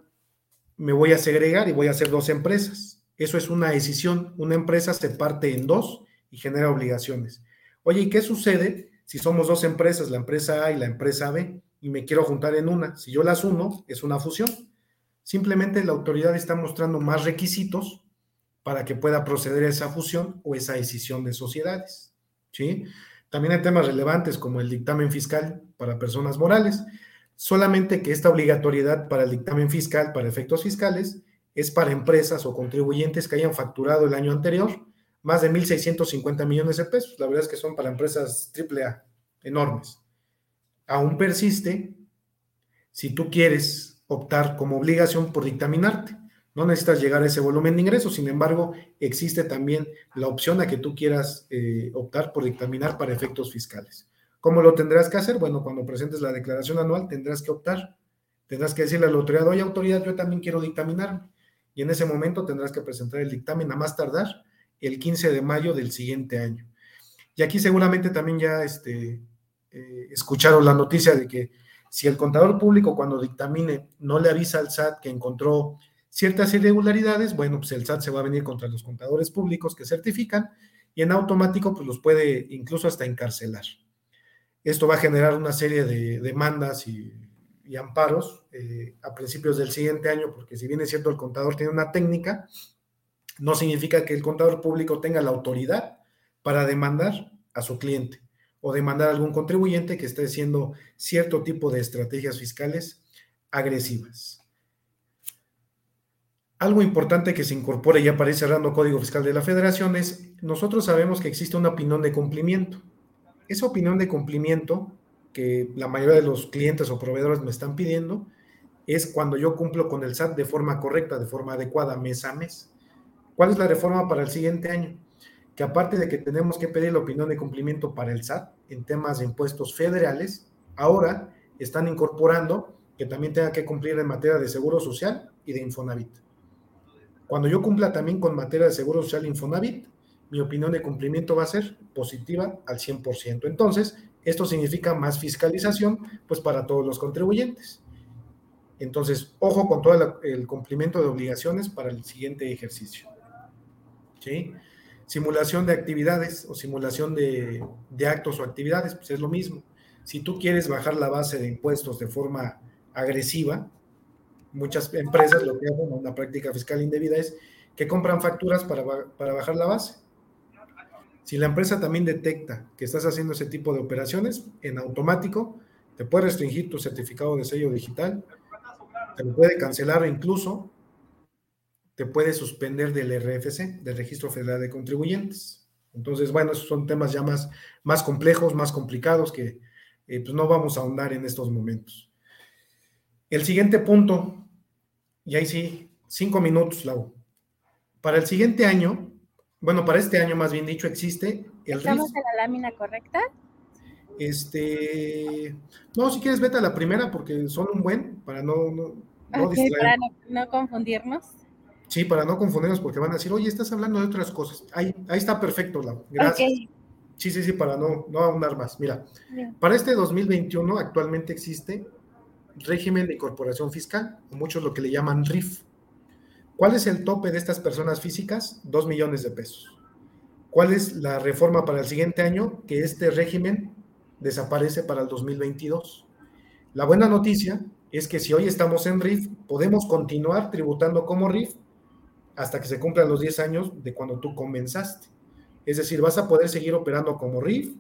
S3: me voy a segregar y voy a hacer dos empresas. Eso es una decisión. Una empresa se parte en dos y genera obligaciones. Oye, ¿y qué sucede si somos dos empresas, la empresa A y la empresa B? y me quiero juntar en una. Si yo las uno, es una fusión. Simplemente la autoridad está mostrando más requisitos para que pueda proceder a esa fusión o esa decisión de sociedades. ¿sí? También hay temas relevantes como el dictamen fiscal para personas morales, solamente que esta obligatoriedad para el dictamen fiscal, para efectos fiscales, es para empresas o contribuyentes que hayan facturado el año anterior más de 1.650 millones de pesos. La verdad es que son para empresas AAA enormes. Aún persiste si tú quieres optar como obligación por dictaminarte. No necesitas llegar a ese volumen de ingresos, sin embargo, existe también la opción a que tú quieras eh, optar por dictaminar para efectos fiscales. ¿Cómo lo tendrás que hacer? Bueno, cuando presentes la declaración anual tendrás que optar, tendrás que decirle a la autoridad, oye autoridad, yo también quiero dictaminarme y en ese momento tendrás que presentar el dictamen a más tardar el 15 de mayo del siguiente año. Y aquí seguramente también ya este, eh, escucharon la noticia de que si el contador público cuando dictamine no le avisa al SAT que encontró ciertas irregularidades, bueno, pues el SAT se va a venir contra los contadores públicos que certifican y en automático pues los puede incluso hasta encarcelar. Esto va a generar una serie de demandas y amparos eh, a principios del siguiente año, porque si bien es cierto el contador tiene una técnica, no significa que el contador público tenga la autoridad para demandar a su cliente o demandar a algún contribuyente que esté haciendo cierto tipo de estrategias fiscales agresivas. Algo importante que se incorpora ya para ir cerrando Código Fiscal de la Federación es, nosotros sabemos que existe una opinión de cumplimiento. Esa opinión de cumplimiento que la mayoría de los clientes o proveedores me están pidiendo es cuando yo cumplo con el SAT de forma correcta, de forma adecuada, mes a mes. ¿Cuál es la reforma para el siguiente año? Que aparte de que tenemos que pedir la opinión de cumplimiento para el SAT en temas de impuestos federales, ahora están incorporando que también tenga que cumplir en materia de seguro social y de Infonavit. Cuando yo cumpla también con materia de seguro social Infonavit, mi opinión de cumplimiento va a ser positiva al 100%. Entonces, esto significa más fiscalización, pues para todos los contribuyentes. Entonces, ojo con todo el cumplimiento de obligaciones para el siguiente ejercicio. ¿Sí? Simulación de actividades o simulación de, actos o actividades, pues es lo mismo. Si tú quieres bajar la base de impuestos de forma agresiva, muchas empresas lo que hacen, una práctica fiscal indebida es que compran facturas para, para bajar la base. Si la empresa también detecta que estás haciendo ese tipo de operaciones, en automático te puede restringir tu certificado de sello digital, te lo puede cancelar o incluso te puede suspender del RFC, del Registro Federal de Contribuyentes. Entonces, bueno, esos son temas ya más, más complejos, más complicados que eh, pues no vamos a ahondar en estos momentos. El siguiente punto, y ahí sí, cinco minutos, Lau. Para el siguiente año, bueno, para este año más bien dicho, existe
S1: el ¿Estamos en la lámina correcta?
S3: Este, no, si quieres vete a la primera porque son un buen, para no, no,
S1: no Para no, confundirnos.
S3: Sí, para no confundirnos porque van a decir, oye, estás hablando de otras cosas. Ahí, ahí está perfecto, Lau. Gracias. Sí, sí, sí, para no, no ahondar más. Mira, para este 2021 actualmente existe régimen de incorporación fiscal, o muchos lo que le llaman RIF. ¿Cuál es el tope de estas personas físicas? Dos millones de pesos. ¿Cuál es la reforma para el siguiente año? Que este régimen desaparece para el 2022. La buena noticia es que si hoy estamos en RIF, podemos continuar tributando como RIF hasta que se cumplan los 10 años de cuando tú comenzaste. Es decir, vas a poder seguir operando como RIF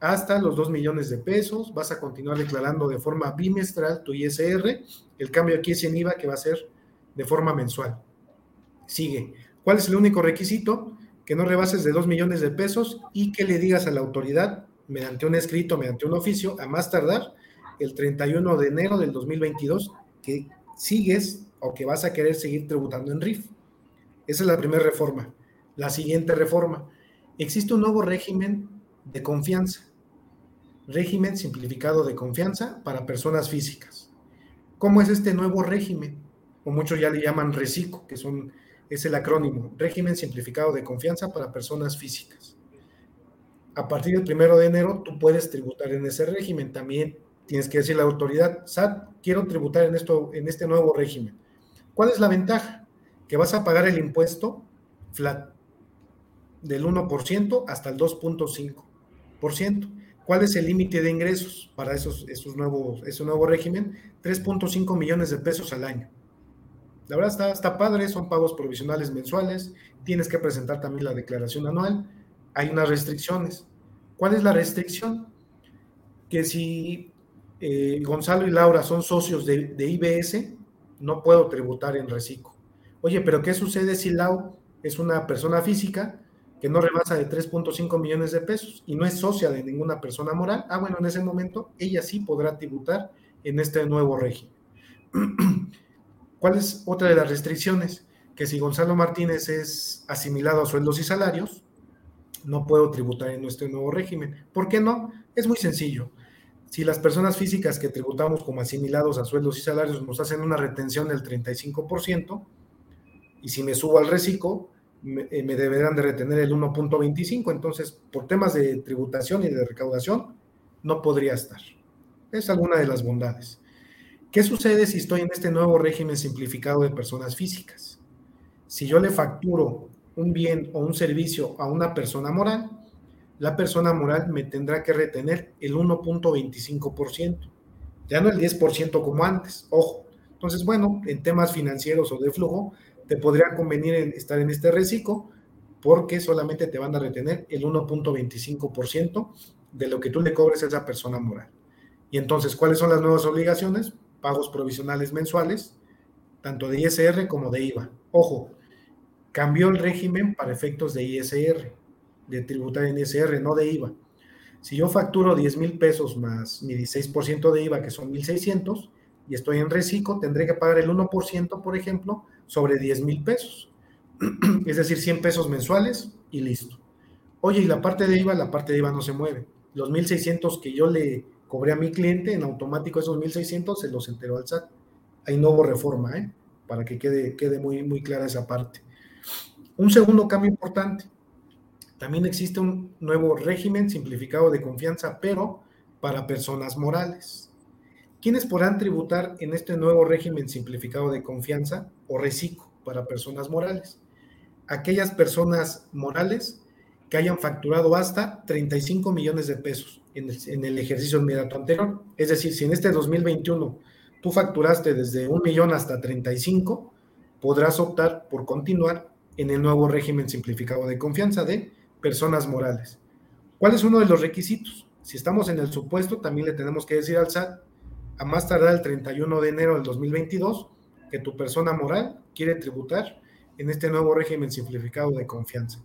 S3: hasta los 2 millones de pesos, vas a continuar declarando de forma bimestral tu ISR, el cambio aquí es en IVA que va a ser de forma mensual. Sigue. ¿Cuál es el único requisito? Que no rebases de 2 millones de pesos y que le digas a la autoridad, mediante un escrito, mediante un oficio, a más tardar el 31 de enero del 2022, que sigues o que vas a querer seguir tributando en RIF. Esa es la primera reforma. La siguiente reforma. Existe un nuevo régimen de confianza. Régimen simplificado de confianza para personas físicas. ¿Cómo es este nuevo régimen? O muchos ya le llaman RECICO, que son es el acrónimo, régimen simplificado de confianza para personas físicas. A partir del primero de enero, tú puedes tributar en ese régimen. También tienes que decir a la autoridad, SAT, quiero tributar en, esto, en este nuevo régimen. ¿Cuál es la ventaja? Que vas a pagar el impuesto flat, del 1% hasta el 2.5%. ¿Cuál es el límite de ingresos para esos, esos nuevos, ese nuevo régimen? 3.5 millones de pesos al año. La verdad está, está padre, son pagos provisionales mensuales, tienes que presentar también la declaración anual, hay unas restricciones. ¿Cuál es la restricción? Que si eh, Gonzalo y Laura son socios de, de, IBS, no puedo tributar en reciclo. Oye, pero ¿qué sucede si Lau es una persona física que no rebasa de 3.5 millones de pesos y no es socia de ninguna persona moral, ah, bueno, en ese momento ella sí podrá tributar en este nuevo régimen. ¿Cuál es otra de las restricciones? Que si Gonzalo Martínez es asimilado a sueldos y salarios, no puedo tributar en nuestro nuevo régimen. ¿Por qué no? Es muy sencillo. Si las personas físicas que tributamos como asimilados a sueldos y salarios nos hacen una retención del 35%, y si me subo al reciclo, eh, me, deberán de retener el 1.25, entonces por temas de tributación y de recaudación no podría estar. Es alguna de las bondades. ¿Qué sucede si estoy en este nuevo régimen simplificado de personas físicas? Si yo le facturo un bien o un servicio a una persona moral, la persona moral me tendrá que retener el 1.25%, ya no el 10% como antes, ojo. Entonces, bueno, en temas financieros o de flujo, te podría convenir estar en este reciclo porque solamente te van a retener el 1.25% de lo que tú le cobres a esa persona moral. Y entonces, ¿cuáles son las nuevas obligaciones? Pagos provisionales mensuales, tanto de ISR como de IVA. Ojo, cambió el régimen para efectos de ISR, de tributar en ISR, no de IVA. Si yo facturo 10 mil pesos más mi 16% de IVA, que son 1.600, y estoy en reciclo, tendré que pagar el 1%, por ejemplo, sobre 10 mil pesos. es decir, 100 pesos mensuales y listo. Oye, y la parte de IVA, la parte de IVA no se mueve. Los 1.600 que yo le cobré a mi cliente, en automático esos 1.600 se los enteró al SAT. Hay nuevo reforma, ¿eh? para que quede, quede muy, muy clara esa parte. Un segundo cambio importante. También existe un nuevo régimen simplificado de confianza, pero para personas morales. ¿Quiénes podrán tributar en este nuevo régimen simplificado de confianza o reciclo para personas morales? Aquellas personas morales que hayan facturado hasta 35 millones de pesos en el, en el ejercicio inmediato anterior. Es decir, si en este 2021 tú facturaste desde un millón hasta 35, podrás optar por continuar en el nuevo régimen simplificado de confianza de personas morales. ¿Cuál es uno de los requisitos? Si estamos en el supuesto, también le tenemos que decir al SAT a más tardar el 31 de enero del 2022 que tu persona moral quiere tributar en este nuevo régimen simplificado de confianza.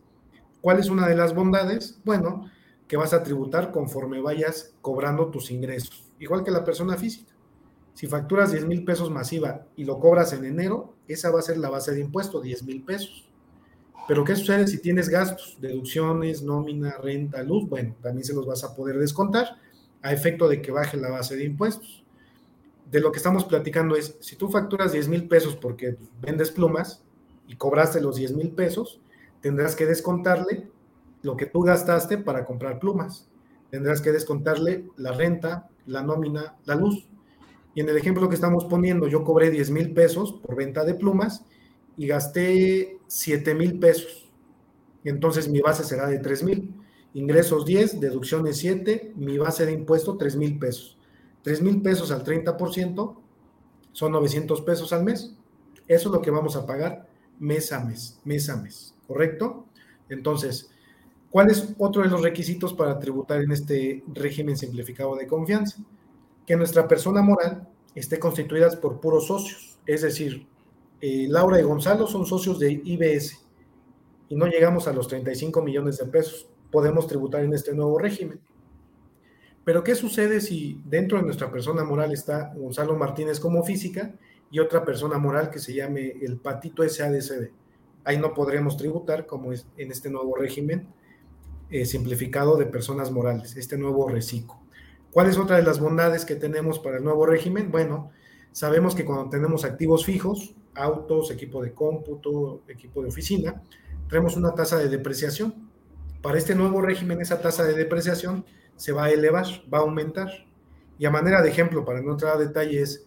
S3: ¿Cuál es una de las bondades? Bueno, que vas a tributar conforme vayas cobrando tus ingresos, igual que la persona física. Si facturas 10 mil pesos masiva y lo cobras en enero, esa va a ser la base de impuesto, 10 mil pesos. Pero ¿qué sucede si tienes gastos, deducciones, nómina, renta, luz? Bueno, también se los vas a poder descontar a efecto de que baje la base de impuestos de lo que estamos platicando es, si tú facturas 10 mil pesos porque vendes plumas y cobraste los 10 mil pesos, tendrás que descontarle lo que tú gastaste para comprar plumas. Tendrás que descontarle la renta, la nómina, la luz. Y en el ejemplo que estamos poniendo, yo cobré 10 mil pesos por venta de plumas y gasté 7 mil pesos. Entonces mi base será de 3 mil. Ingresos 10, deducciones 7, mi base de impuesto 3 mil pesos. 3 mil pesos al 30% son 900 pesos al mes. Eso es lo que vamos a pagar mes a mes, mes a mes, ¿correcto? Entonces, ¿cuál es otro de los requisitos para tributar en este régimen simplificado de confianza? Que nuestra persona moral esté constituida por puros socios, es decir, eh, Laura y Gonzalo son socios de IBS y no llegamos a los 35 millones de pesos. Podemos tributar en este nuevo régimen. Pero ¿qué sucede si dentro de nuestra persona moral está Gonzalo Martínez como física y otra persona moral que se llame el Patito SADCB? Ahí no podremos tributar como es en este nuevo régimen eh, simplificado de personas morales, este nuevo reciclo. ¿Cuál es otra de las bondades que tenemos para el nuevo régimen? Bueno, sabemos que cuando tenemos activos fijos, autos, equipo de cómputo, equipo de oficina, tenemos una tasa de depreciación. Para este nuevo régimen, esa tasa de depreciación se va a elevar, va a aumentar. Y a manera de ejemplo, para no entrar a detalles,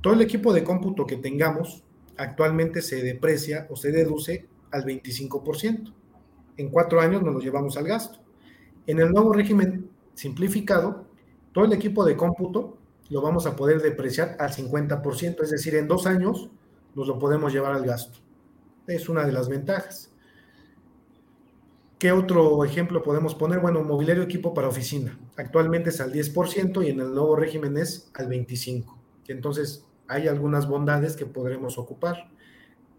S3: todo el equipo de cómputo que tengamos actualmente se deprecia o se deduce al 25%. En cuatro años nos lo llevamos al gasto. En el nuevo régimen simplificado, todo el equipo de cómputo lo vamos a poder depreciar al 50%, es decir, en dos años nos lo podemos llevar al gasto. Es una de las ventajas. ¿Qué otro ejemplo podemos poner? Bueno, mobiliario equipo para oficina. Actualmente es al 10% y en el nuevo régimen es al 25%. Entonces, hay algunas bondades que podremos ocupar.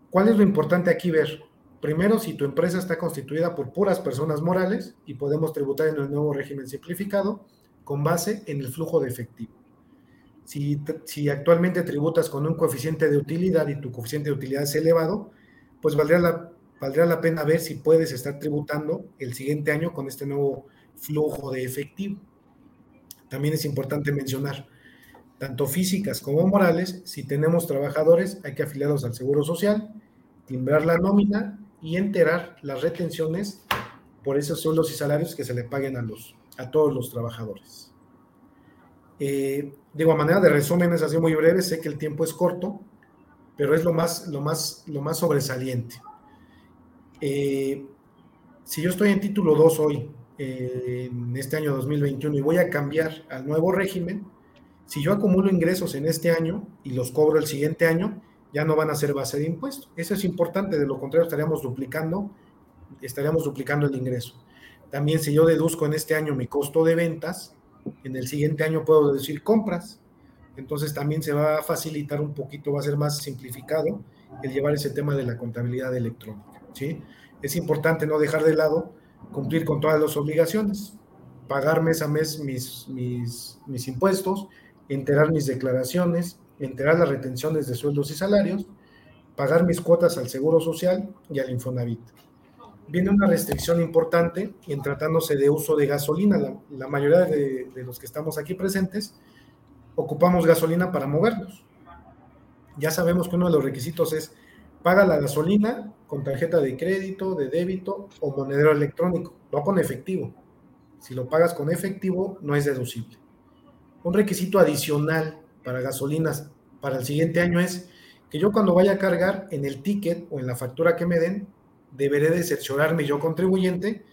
S3: ¿Cuál es lo importante aquí ver? Primero, si tu empresa está constituida por puras personas morales y podemos tributar en el nuevo régimen simplificado con base en el flujo de efectivo. Si, actualmente tributas con un coeficiente de utilidad y tu coeficiente de utilidad es elevado, pues valdría la, valdría la pena ver si puedes estar tributando el siguiente año con este nuevo flujo de efectivo. También es importante mencionar, tanto físicas como morales, si tenemos trabajadores, hay que afiliarlos al Seguro Social, timbrar la nómina y enterar las retenciones por esos sueldos y salarios que se le paguen a, los, a todos los trabajadores. Eh, digo, a manera de resumen, es así muy breve, sé que el tiempo es corto, pero es lo más, lo más, lo más sobresaliente. Eh, si yo estoy en título 2 hoy, eh, en este año 2021, y voy a cambiar al nuevo régimen, si yo acumulo ingresos en este año y los cobro el siguiente año, ya no van a ser base de impuesto. Eso es importante, de lo contrario estaríamos duplicando, estaríamos duplicando el ingreso. También si yo deduzco en este año mi costo de ventas, en el siguiente año puedo deducir compras. Entonces también se va a facilitar un poquito, va a ser más simplificado el llevar ese tema de la contabilidad electrónica. ¿Sí? Es importante no dejar de lado cumplir con todas las obligaciones, pagar mes a mes mis, mis, impuestos, enterar mis declaraciones, enterar las retenciones de sueldos y salarios, pagar mis cuotas al Seguro Social y al Infonavit. Viene una restricción importante en tratándose de uso de gasolina. La, mayoría de, de, los que estamos aquí presentes ocupamos gasolina para movernos. Ya sabemos que uno de los requisitos es paga la gasolina con tarjeta de crédito, de débito o monedero electrónico, no con efectivo. Si lo pagas con efectivo, no es deducible. Un requisito adicional para gasolinas para el siguiente año es que yo cuando vaya a cargar en el ticket o en la factura que me den, deberé de cerciorarme yo contribuyente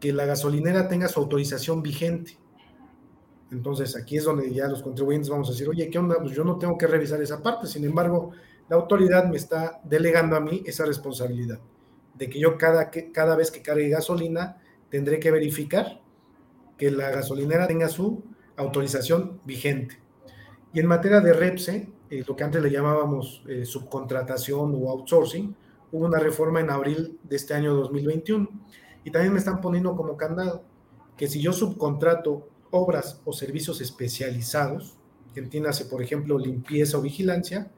S3: que la gasolinera tenga su autorización vigente. Entonces aquí es donde ya los contribuyentes vamos a decir, oye, ¿qué onda? Pues yo no tengo que revisar esa parte. Sin embargo, la autoridad me está delegando a mí esa responsabilidad de que yo cada, cada vez que cargue gasolina tendré que verificar que la gasolinera tenga su autorización vigente. Y en materia de REPSE, eh, lo que antes le llamábamos eh, subcontratación o outsourcing, hubo una reforma en abril de este año 2021. Y también me están poniendo como candado que si yo subcontrato obras o servicios especializados, entiéndase, por ejemplo, limpieza o vigilancia,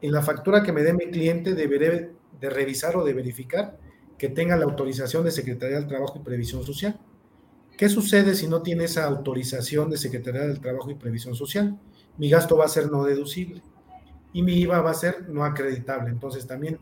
S3: en la factura que me dé mi cliente deberé de revisar o de verificar que tenga la autorización de Secretaría del Trabajo y Previsión Social. ¿Qué sucede si no tiene esa autorización de Secretaría del Trabajo y Previsión Social? Mi gasto va a ser no deducible y mi IVA va a ser no acreditable. Entonces también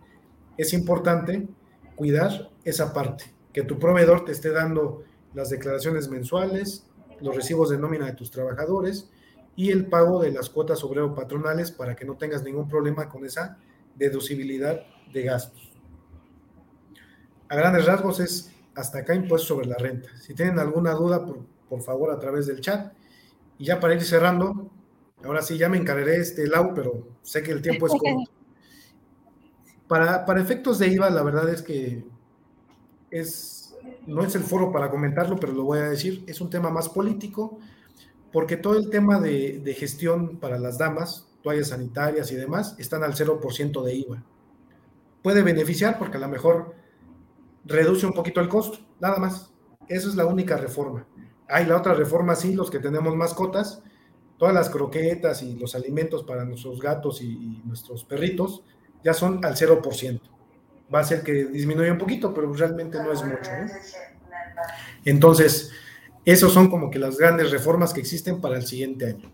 S3: es importante cuidar esa parte, que tu proveedor te esté dando las declaraciones mensuales, los recibos de nómina de tus trabajadores y el pago de las cuotas obrero patronales para que no tengas ningún problema con esa deducibilidad de gastos. A grandes rasgos es hasta acá impuesto sobre la renta. Si tienen alguna duda, por, favor, a través del chat. Y ya para ir cerrando, ahora sí, ya me encargaré este Lau, pero sé que el tiempo es corto. Para, para efectos de IVA, la verdad es que es, no es el foro para comentarlo, pero lo voy a decir, es un tema más político, porque todo el tema de, de gestión para las damas, toallas sanitarias y demás, están al 0% de IVA. Puede beneficiar porque a lo mejor reduce un poquito el costo, nada más. Esa es la única reforma. Hay la otra reforma, sí, los que tenemos mascotas, todas las croquetas y los alimentos para nuestros gatos y, nuestros perritos ya son al 0%. Va a ser que disminuya un poquito, pero realmente no es mucho. Entonces, esos son como que las grandes reformas que existen para el siguiente año.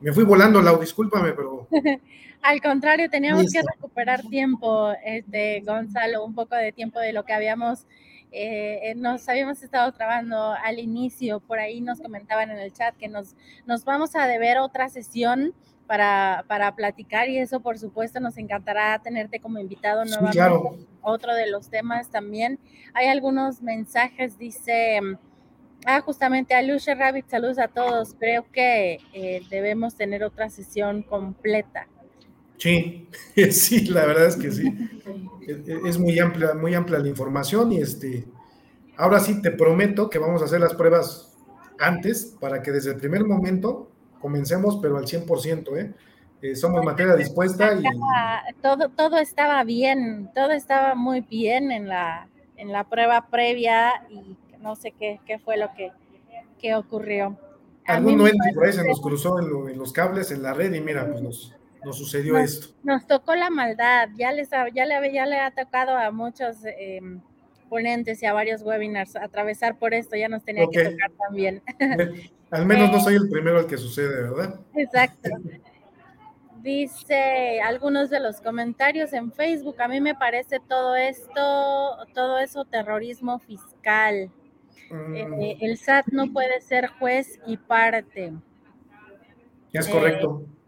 S3: Me fui volando, Lau, discúlpame, pero
S1: Al contrario, teníamos que recuperar tiempo, este, Gonzalo, un poco de tiempo de lo que habíamos, eh, nos habíamos estado trabajando al inicio. Por ahí nos comentaban en el chat que nos, nos vamos a deber otra sesión para, para platicar y eso, por supuesto, nos encantará tenerte como invitado nuevamente. Otro de los temas también. Hay algunos mensajes, dice Ah, justamente a Lucia Rabbit, saludos a todos. Creo que eh, debemos tener otra sesión completa.
S3: Sí, sí, la verdad es que sí. Es muy amplia, muy amplia la información y este, ahora sí te prometo que vamos a hacer las pruebas antes para que desde el primer momento comencemos, pero al 100%, ¿eh? eh somos materia dispuesta y...
S1: Todo, todo estaba bien, todo estaba muy bien en la, en la prueba previa y no sé qué, qué fue lo que, que ocurrió.
S3: Algún duende por ahí se nos cruzó en, los cables, en la red y mira, pues nos, nos sucedió esto.
S1: Nos tocó la maldad, ya, les, ya, le, ya le ha tocado a muchos em, ponentes y a varios webinars atravesar por esto, ya nos tenía que tocar también.
S3: Al menos no soy el primero al que sucede, ¿verdad?
S1: Exacto. Dice algunos de los comentarios en Facebook, a mí me parece todo esto, todo eso terrorismo fiscal. Eh, mm. el SAT no puede ser juez y parte.
S3: Es correcto. Eh,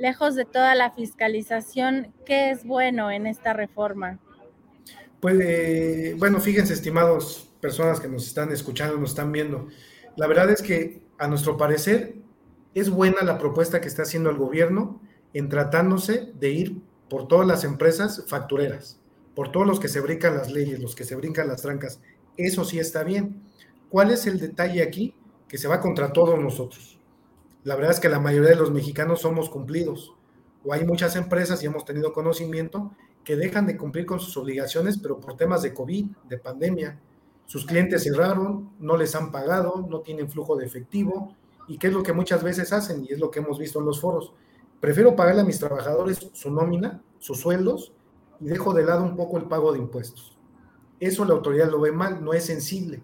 S1: lejos de toda la fiscalización, ¿qué es bueno en esta reforma?
S3: Pues, eh, bueno, fíjense, estimados personas que nos están escuchando, nos están viendo. La verdad es que, a nuestro parecer, es buena la propuesta que está haciendo el gobierno en tratándose de ir por todas las empresas factureras, por todos los que se brincan las leyes, los que se brincan las trancas. Eso sí está bien. ¿Cuál es el detalle aquí? Que se va contra todos nosotros. La verdad es que la mayoría de los mexicanos somos cumplidos. O hay muchas empresas, y hemos tenido conocimiento, que dejan de cumplir con sus obligaciones, pero por temas de COVID, de pandemia. Sus clientes cerraron, no les han pagado, no tienen flujo de efectivo. ¿Y qué es lo que muchas veces hacen? Y es lo que hemos visto en los foros. Prefiero pagarle a mis trabajadores su nómina, sus sueldos, y dejo de lado un poco el pago de impuestos. Eso la autoridad lo ve mal, no es sensible.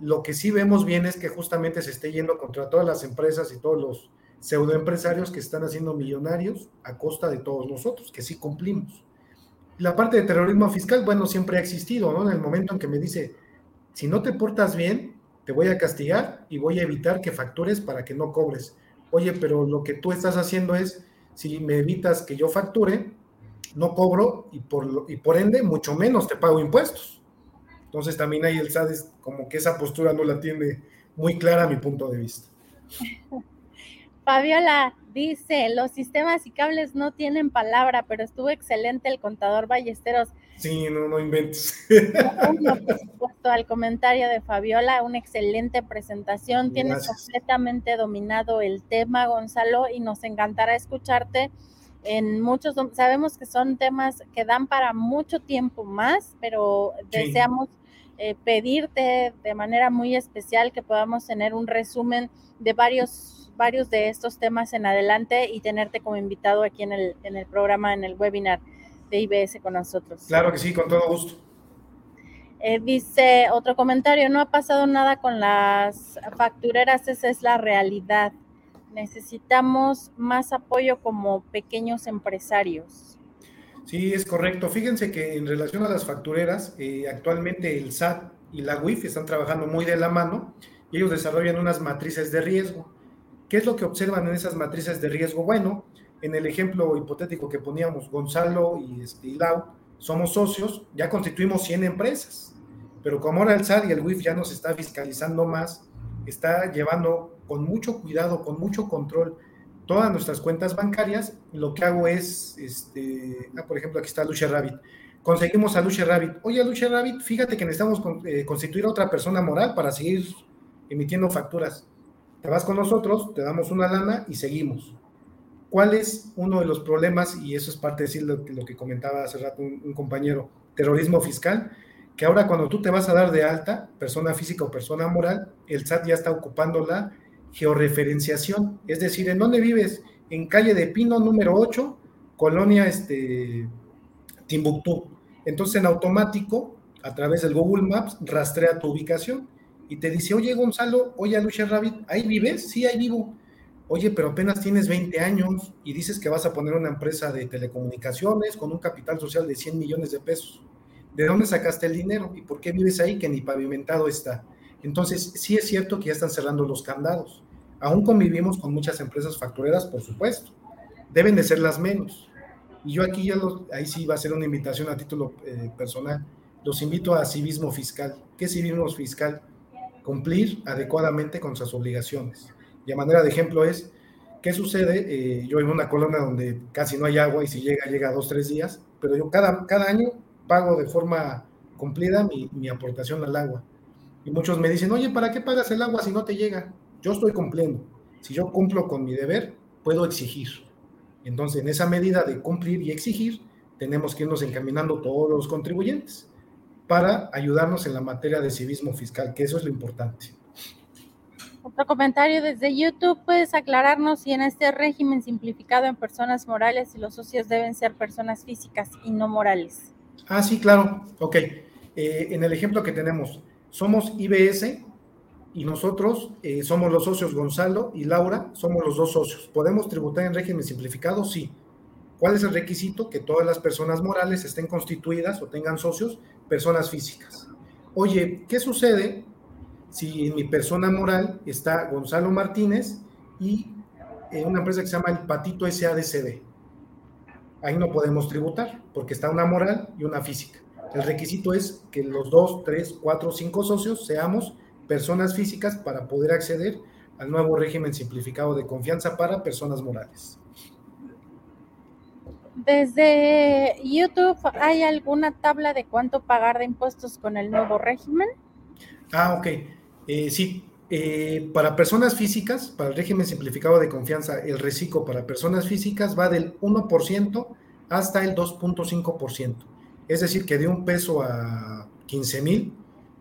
S3: Lo que sí vemos bien es que justamente se esté yendo contra todas las empresas y todos los pseudoempresarios que están haciendo millonarios a costa de todos nosotros, que sí cumplimos. La parte de terrorismo fiscal, bueno, siempre ha existido, ¿no? En el momento en que me dice, si no te portas bien, te voy a castigar y voy a evitar que factures para que no cobres. Oye, pero lo que tú estás haciendo es, si me evitas que yo facture, no cobro y por, y por ende mucho menos te pago impuestos. Entonces también ahí el SAT es como que esa postura no la tiene muy clara a mi punto de vista.
S1: Fabiola dice, los sistemas y cables no tienen palabra, pero estuvo excelente el contador Ballesteros.
S3: Sí, no, no inventes.
S1: por supuesto, al comentario de Fabiola, una excelente presentación. Tienes completamente dominado el tema, Gonzalo, y nos encantará escucharte en muchos, sabemos que son temas que dan para mucho tiempo más, pero deseamos eh, pedirte de manera muy especial que podamos tener un resumen de varios, varios de estos temas en adelante y tenerte como invitado aquí en el, en el programa, en el webinar de IBS con nosotros.
S3: Claro que sí, con todo gusto.
S1: Eh, dice otro comentario, no ha pasado nada con las factureras, esa es la realidad. Necesitamos más apoyo como pequeños empresarios.
S3: Sí, es correcto. Fíjense que en relación a las factureras, eh, actualmente el SAT y la WIF están trabajando muy de la mano y ellos desarrollan unas matrices de riesgo. ¿Qué es lo que observan en esas matrices de riesgo? Bueno, en el ejemplo hipotético que poníamos, Gonzalo y, este, somos socios, ya constituimos 100 empresas, pero como ahora el SAT y el WIF ya nos está fiscalizando más, está llevando con mucho cuidado, con mucho control todas nuestras cuentas bancarias, lo que hago es, este, ah, por ejemplo, aquí está Lucia Rabbit. Conseguimos a Lucia Rabbit. Oye, Lucia Rabbit, fíjate que necesitamos eh, constituir a otra persona moral para seguir emitiendo facturas. Te vas con nosotros, te damos una lana y seguimos. ¿Cuál es uno de los problemas? Y eso es parte de decir lo, que comentaba hace rato un, compañero, terrorismo fiscal, que ahora cuando tú te vas a dar de alta, persona física o persona moral, el SAT ya está ocupando la georreferenciación, es decir, ¿en dónde vives? En calle de Pino número 8, colonia este, Timbuktu. Entonces en automático, a través del Google Maps, rastrea tu ubicación y te dice, oye Gonzalo, oye Lucia Rabbit, ¿ahí vives? Sí, ahí vivo. Oye, pero apenas tienes 20 años y dices que vas a poner una empresa de telecomunicaciones con un capital social de 100 millones de pesos. ¿De dónde sacaste el dinero? ¿Y por qué vives ahí que ni pavimentado está? Entonces, sí es cierto que ya están cerrando los candados. Aún convivimos con muchas empresas factureras, por supuesto. Deben de ser las menos. Y yo aquí, ya ahí sí va a ser una invitación a título eh, personal. Los invito a civismo fiscal. ¿Qué civismo fiscal? cumplir adecuadamente con sus obligaciones. Y a manera de ejemplo es, ¿qué sucede? Eh, yo en una colonia donde casi no hay agua y si llega, llega dos, tres días, pero yo cada, cada año pago de forma cumplida mi, mi aportación al agua. Y muchos me dicen, oye, ¿para qué pagas el agua si no te llega? Yo estoy cumpliendo. Si yo cumplo con mi deber, puedo exigir. Entonces, en esa medida de cumplir y exigir, tenemos que irnos encaminando todos los contribuyentes para ayudarnos en la materia de civismo fiscal, que eso es lo importante.
S1: Otro comentario desde YouTube, ¿puedes aclararnos si en este régimen simplificado en personas morales y los socios deben ser personas físicas y no morales?
S3: Ah, sí, claro. Ok. Eh, en el ejemplo que tenemos, somos IBS y nosotros eh, somos los socios Gonzalo y Laura, somos los dos socios. ¿Podemos tributar en régimen simplificado? Sí. ¿Cuál es el requisito? Que todas las personas morales estén constituidas o tengan socios, personas físicas. Oye, ¿qué sucede si en mi persona moral está Gonzalo Martínez y eh, una empresa que se llama el Patito SADCB? Ahí no podemos tributar porque está una moral y una física. El requisito es que los dos, tres, cuatro, cinco socios seamos personas físicas para poder acceder al nuevo régimen simplificado de confianza para personas morales.
S1: Desde YouTube, ¿hay alguna tabla de cuánto pagar de impuestos con el nuevo régimen?
S3: Ah, ok. Eh, sí, eh, para personas físicas, para el régimen simplificado de confianza, el reciclo para personas físicas va del 1% hasta el 2.5%. Es decir, que de un peso a 15 mil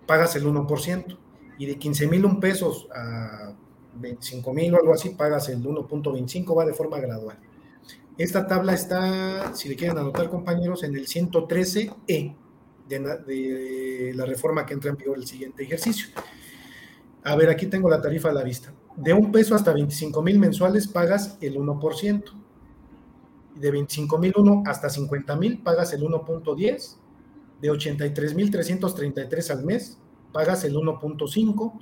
S3: pagas el 1% y de 15 mil pesos a 25 mil o algo así pagas el 1.25, va de forma gradual. Esta tabla está, si le quieren anotar compañeros, en el 113E de, de la reforma que entra en vigor el siguiente ejercicio. A ver, aquí tengo la tarifa a la vista. De un peso hasta 25 mil mensuales pagas el 1%. De 25 mil uno hasta 50 mil pagas el 1.10. De 83 mil 333 al mes pagas el 1.5.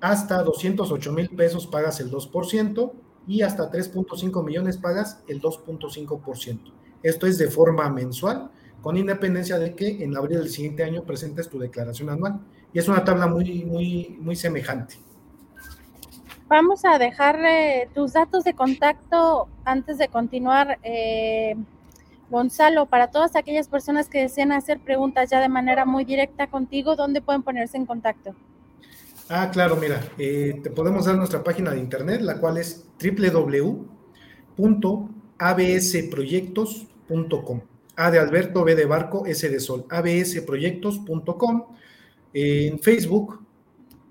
S3: Hasta 208 mil pesos pagas el 2% y hasta 3.5 millones pagas el 2.5%. Esto es de forma mensual, con independencia de que en abril del siguiente año presentes tu declaración anual. Y es una tabla muy, muy, muy semejante.
S1: Vamos a dejar tus datos de contacto antes de continuar, eh, Gonzalo, para todas aquellas personas que deseen hacer preguntas ya de manera muy directa contigo, ¿dónde pueden ponerse en contacto?
S3: Ah, claro, mira, eh, te podemos dar nuestra página de internet, la cual es www.absproyectos.com. A de Alberto, B de Barco, S de Sol, absproyectos.com. En Facebook,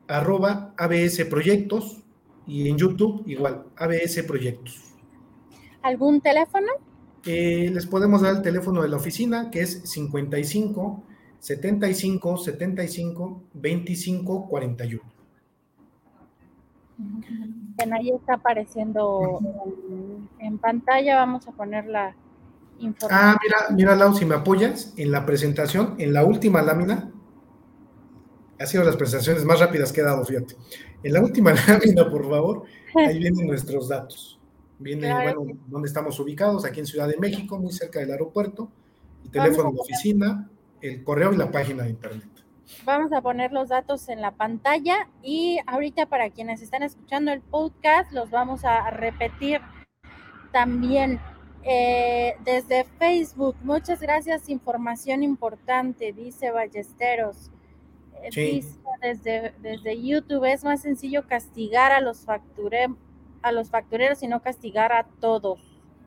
S3: arroba ABS Proyectos y en YouTube igual, ABS Proyectos.
S1: ¿Algún teléfono?
S3: Eh, les podemos dar el teléfono de la oficina que es 55 75 75 25 41.
S1: Bien, ahí está apareciendo en, pantalla. Vamos a poner la información.
S3: Ah, mira, mira, Lau, si me apoyas en la presentación, en la última lámina, ha sido las presentaciones más rápidas que he dado, fíjate. En la última lámina, por favor, ahí vienen nuestros datos. Viene, bueno, dónde estamos ubicados, aquí en Ciudad de México, muy cerca del aeropuerto, el teléfono de oficina, el correo y la página de internet.
S1: Vamos a poner los datos en la pantalla y ahorita para quienes están escuchando el podcast los vamos a repetir también eh, desde Facebook. Muchas gracias, información importante, dice Ballesteros. Eh, dice desde, desde YouTube, es más sencillo castigar a los, facture, a los factureros y no castigar a todos.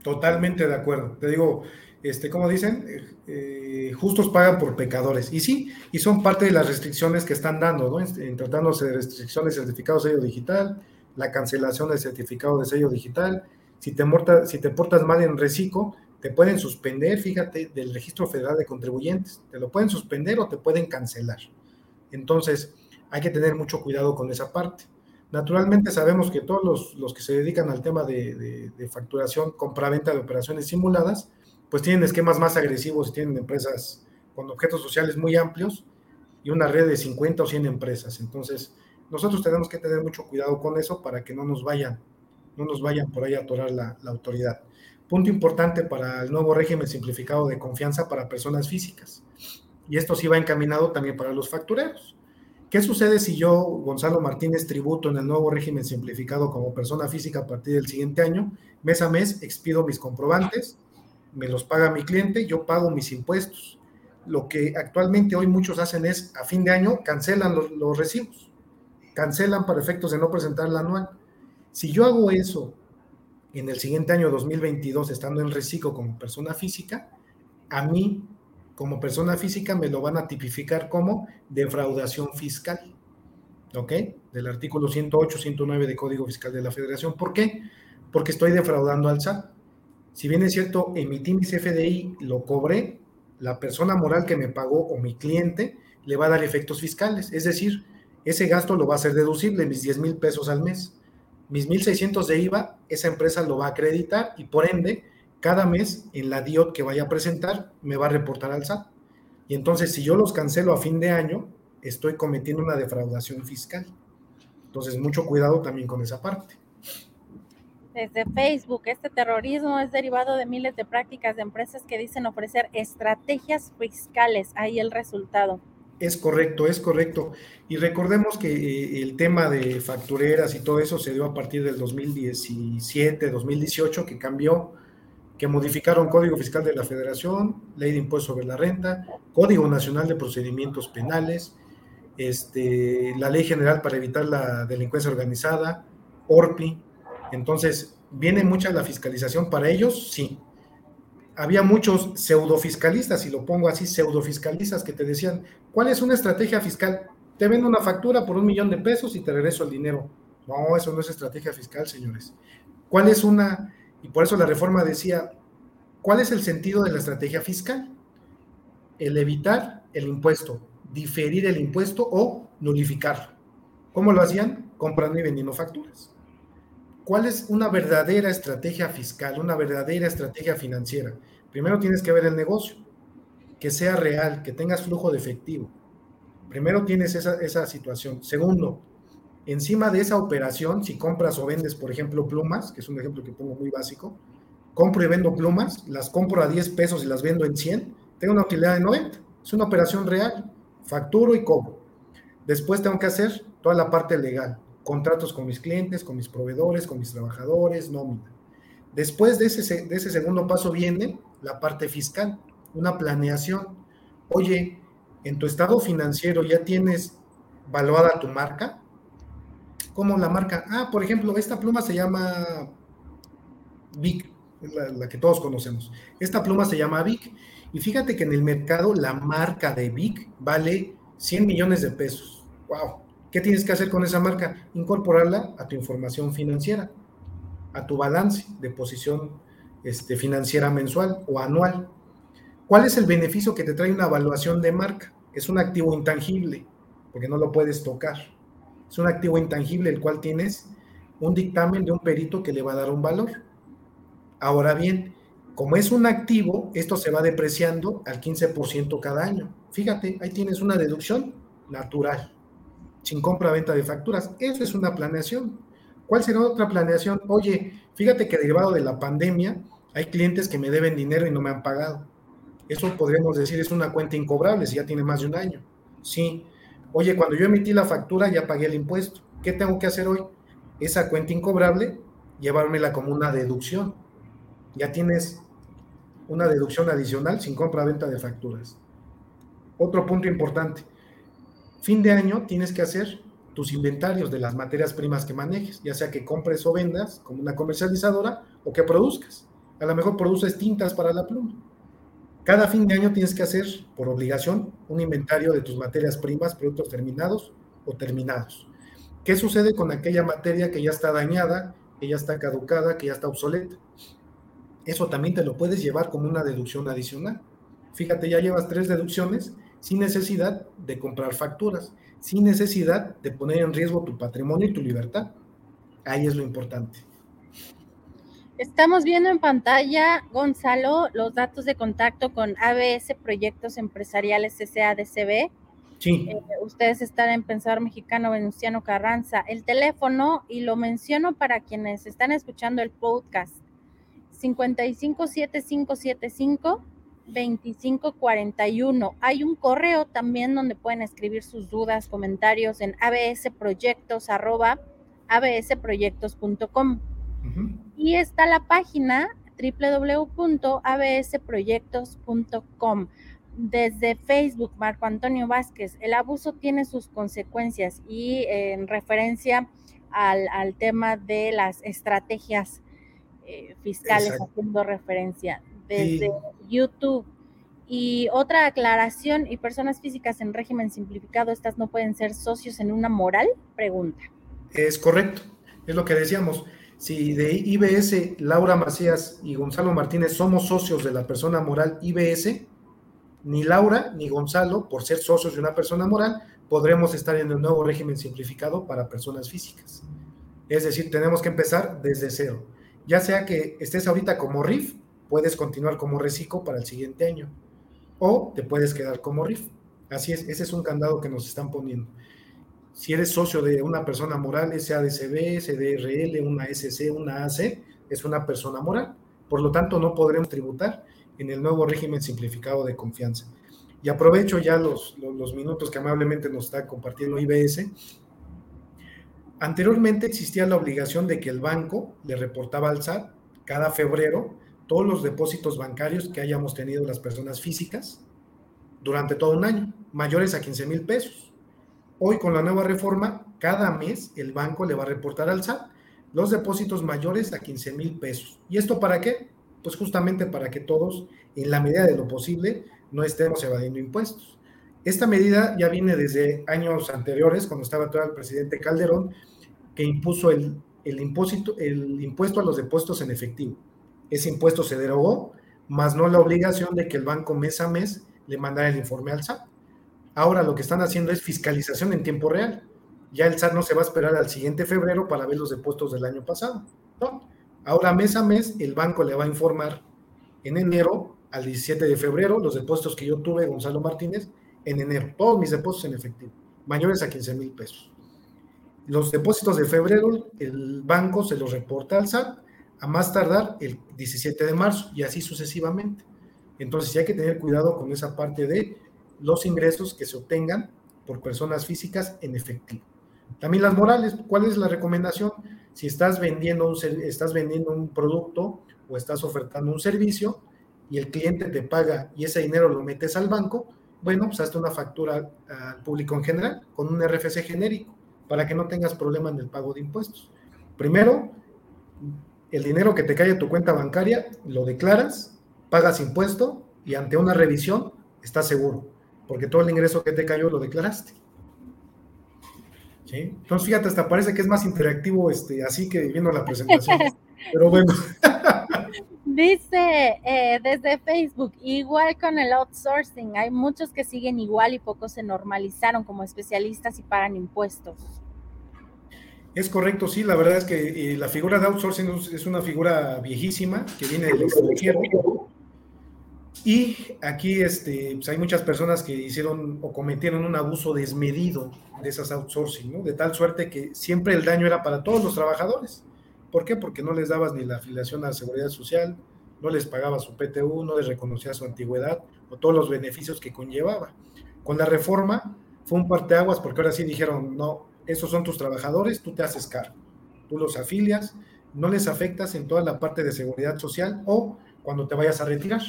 S3: Totalmente de acuerdo. Te digo, este, como dicen, eh, justos pagan por pecadores. Y sí, y son parte de las restricciones que están dando, ¿no? En, tratándose de restricciones certificado de sello digital, la cancelación del certificado de sello digital. Si te, si te portas mal en reciclo, te pueden suspender, fíjate, del registro federal de contribuyentes. Te lo pueden suspender o te pueden cancelar. Entonces, hay que tener mucho cuidado con esa parte. Naturalmente sabemos que todos los, que se dedican al tema de, de, de facturación, compra-venta de operaciones simuladas, pues tienen esquemas más agresivos y tienen empresas con objetos sociales muy amplios y una red de 50 o 100 empresas. Entonces, nosotros tenemos que tener mucho cuidado con eso para que no nos vayan, no nos vayan por ahí a atorar la, la autoridad. Punto importante para el nuevo régimen simplificado de confianza para personas físicas. Y esto sí va encaminado también para los factureros. ¿Qué sucede si yo, Gonzalo Martínez, tributo en el nuevo régimen simplificado como persona física a partir del siguiente año? Mes a mes expido mis comprobantes, me los paga mi cliente, yo pago mis impuestos. Lo que actualmente hoy muchos hacen es, a fin de año, cancelan los, recibos, cancelan para efectos de no presentar la anual. Si yo hago eso en el siguiente año 2022, estando en reciclo como persona física, a mí como persona física me lo van a tipificar como defraudación fiscal. ¿Ok? Del artículo 108, 109 de Código Fiscal de la Federación. ¿Por qué? Porque estoy defraudando al SAT. Si bien es cierto, emití mi CFDI, lo cobré, la persona moral que me pagó o mi cliente le va a dar efectos fiscales. Es decir, ese gasto lo va a hacer deducible, mis 10 mil pesos al mes. Mis 1.600 de IVA, esa empresa lo va a acreditar y por ende cada mes en la DIOT que vaya a presentar me va a reportar al SAT. Y entonces, si yo los cancelo a fin de año, estoy cometiendo una defraudación fiscal. Entonces, mucho cuidado también con esa parte.
S1: Desde Facebook, este terrorismo es derivado de miles de prácticas de empresas que dicen ofrecer estrategias fiscales. Ahí el resultado.
S3: Es correcto, es correcto. Y recordemos que eh, el tema de factureras y todo eso se dio a partir del 2017, 2018, que cambió que modificaron Código Fiscal de la Federación, Ley de Impuestos sobre la Renta, Código Nacional de Procedimientos Penales, este, la Ley General para evitar la delincuencia organizada, ORPI. Entonces, ¿viene mucha la fiscalización para ellos? Sí. Había muchos pseudofiscalistas, y lo pongo así, pseudofiscalistas que te decían, ¿cuál es una estrategia fiscal? Te vendo una factura por un millón de pesos y te regreso el dinero. No, eso no es estrategia fiscal, señores. ¿Cuál es una y por eso la reforma decía, ¿cuál es el sentido de la estrategia fiscal? El evitar el impuesto, diferir el impuesto o nulificarlo. ¿Cómo lo hacían? Comprando y vendiendo facturas. ¿Cuál es una verdadera estrategia fiscal, una verdadera estrategia financiera? Primero tienes que ver el negocio, que sea real, que tengas flujo de efectivo. Primero tienes esa, esa situación. Segundo, encima de esa operación, si compras o vendes, por ejemplo, plumas, que es un ejemplo que pongo muy básico, compro y vendo plumas, las compro a 10 pesos y las vendo en 100, tengo una utilidad de 90. Es una operación real, facturo y cobro. Después tengo que hacer toda la parte legal, contratos con mis clientes, con mis proveedores, con mis trabajadores, nómina. Después de ese, de ese segundo paso viene la parte fiscal, una planeación. Oye, en tu estado financiero ya tienes valuada tu marca, como la marca, ah, por ejemplo, esta pluma se llama Vic, la, que todos conocemos. Esta pluma se llama Vic. Y fíjate que en el mercado la marca de Vic vale 100 millones de pesos. ¡Wow! ¿Qué tienes que hacer con esa marca? Incorporarla a tu información financiera, a tu balance de posición este, financiera mensual o anual. ¿Cuál es el beneficio que te trae una evaluación de marca? Es un activo intangible, porque no lo puedes tocar. Es un activo intangible el cual tienes un dictamen de un perito que le va a dar un valor. Ahora bien, como es un activo, esto se va depreciando al 15% cada año. Fíjate, ahí tienes una deducción natural, sin compra-venta de facturas. Eso es una planeación. ¿Cuál será otra planeación? Oye, fíjate que derivado de la pandemia, hay clientes que me deben dinero y no me han pagado. Eso podríamos decir es una cuenta incobrable si ya tiene más de un año. Sí, Oye, cuando yo emití la factura ya pagué el impuesto. ¿Qué tengo que hacer hoy? Esa cuenta incobrable, llevármela como una deducción. Ya tienes una deducción adicional sin compra-venta de facturas. Otro punto importante. Fin de año tienes que hacer tus inventarios de las materias primas que manejes, ya sea que compres o vendas como una comercializadora o que produzcas. A lo mejor produces tintas para la pluma cada fin de año tienes que hacer, por obligación, un inventario de tus materias primas, productos terminados o terminados. ¿Qué sucede con aquella materia que ya está dañada, que ya está caducada, que ya está obsoleta? Eso también te lo puedes llevar como una deducción adicional. Fíjate, ya llevas tres deducciones sin necesidad de comprar facturas, sin necesidad de poner en riesgo tu patrimonio y tu libertad. Ahí es lo importante.
S1: Estamos viendo en pantalla, Gonzalo, los datos de contacto con ABS Proyectos Empresariales SADCB.
S3: Sí.
S1: Eh, ustedes están en Pensador Mexicano Venustiano Carranza. El teléfono, y lo menciono para quienes están escuchando el podcast, 557575 2541. Hay un correo también donde pueden escribir sus dudas, comentarios en absproyectos absproyectos.com. Y está la página www.absproyectos.com. Desde Facebook, Marco Antonio Vázquez, el abuso tiene sus consecuencias y en referencia al, tema de las estrategias eh, fiscales, haciendo referencia desde YouTube. Y otra aclaración, y personas físicas en régimen simplificado, estas no pueden ser socios en una moral, pregunta.
S3: Es correcto, es lo que decíamos. Si de IBS, Laura Macías y Gonzalo Martínez somos socios de la persona moral IBS, ni Laura ni Gonzalo, por ser socios de una persona moral, podremos estar en el nuevo régimen simplificado para personas físicas. Es decir, tenemos que empezar desde cero. Ya sea que estés ahorita como RIF puedes continuar como reciclo para el siguiente año o te puedes quedar como RIF. Así es, ese es un candado que nos están poniendo. Si eres socio de una persona moral, SADCB, SDRL, una SC, una AC, es una persona moral. Por lo tanto, no podremos tributar en el nuevo régimen simplificado de confianza. Y aprovecho ya los, los, minutos que amablemente nos está compartiendo IBS. Anteriormente existía la obligación de que el banco le reportaba al SAT cada febrero todos los depósitos bancarios que hayamos tenido las personas físicas durante todo un año, mayores a 15 mil pesos. Hoy con la nueva reforma, cada mes el banco le va a reportar al SAT los depósitos mayores a 15 mil pesos. ¿Y esto para qué? Pues justamente para que todos, en la medida de lo posible, no estemos evadiendo impuestos. Esta medida ya viene desde años anteriores, cuando estaba todo el presidente Calderón, que impuso el, el, impuesto, el impuesto a los depósitos en efectivo ese impuesto se derogó, más no la obligación de que el banco mes a mes le mandara el informe al SAT. Ahora lo que están haciendo es fiscalización en tiempo real. Ya el SAT no se va a esperar al siguiente febrero para ver los depósitos del año pasado. Ahora mes a mes el banco le va a informar en enero al 17 de febrero los depósitos que yo tuve, Gonzalo Martínez, en enero. Todos mis depósitos en efectivo, mayores a 15 mil pesos. Los depósitos de febrero, el banco se los reporta al SAT a más tardar el 17 de marzo y así sucesivamente. Entonces sí hay que tener cuidado con esa parte de los ingresos que se obtengan por personas físicas en efectivo. También las morales, ¿cuál es la recomendación? Si estás vendiendo un, estás vendiendo un producto o estás ofertando un servicio y el cliente te paga y ese dinero lo metes al banco, bueno, pues hazte una factura al público en general con un RFC genérico para que no tengas problema en el pago de impuestos. Primero, el dinero que te cae a tu cuenta bancaria, lo declaras, pagas impuesto y ante una revisión estás seguro, porque todo el ingreso que te cayó lo declaraste. ¿Sí? Entonces, fíjate, hasta parece que es más interactivo este, así que viendo la presentación. Pero bueno.
S1: Dice eh, desde Facebook, igual con el outsourcing, hay muchos que siguen igual y pocos se normalizaron como especialistas y pagan impuestos.
S3: Es correcto, sí, la verdad es que eh, la figura de outsourcing es una figura viejísima que viene del extranjero. Y aquí este, pues hay muchas personas que hicieron o cometieron un abuso desmedido de esas outsourcing, ¿no? De tal suerte que siempre el daño era para todos los trabajadores. ¿Por qué? Porque no les dabas ni la afiliación a la seguridad social, no les pagabas su PTU, no les reconocías su antigüedad o todos los beneficios que conllevaba. Con la reforma fue un parteaguas porque ahora sí dijeron, no, esos son tus trabajadores, tú te haces cargo, tú los afilias, no les afectas en toda la parte de seguridad social o cuando te vayas a retirar.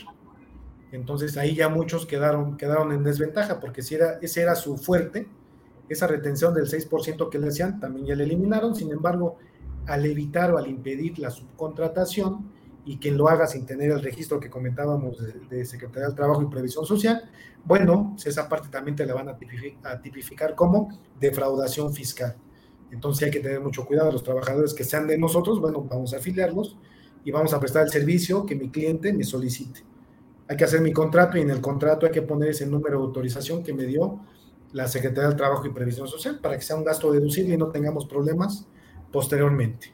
S3: Entonces ahí ya muchos quedaron, quedaron en desventaja porque si era, ese era su fuerte, esa retención del 6% que le hacían, también ya le eliminaron. Sin embargo, al evitar o al impedir la subcontratación y quien lo haga sin tener el registro que comentábamos de, de Secretaría del Trabajo y Previsión Social, bueno, esa parte también te la van a tipificar, como defraudación fiscal. Entonces hay que tener mucho cuidado. Los trabajadores que sean de nosotros, bueno, vamos a afiliarlos y vamos a prestar el servicio que mi cliente me solicite. Hay que hacer mi contrato y en el contrato hay que poner ese número de autorización que me dio la Secretaría del Trabajo y Previsión Social para que sea un gasto deducible y no tengamos problemas posteriormente.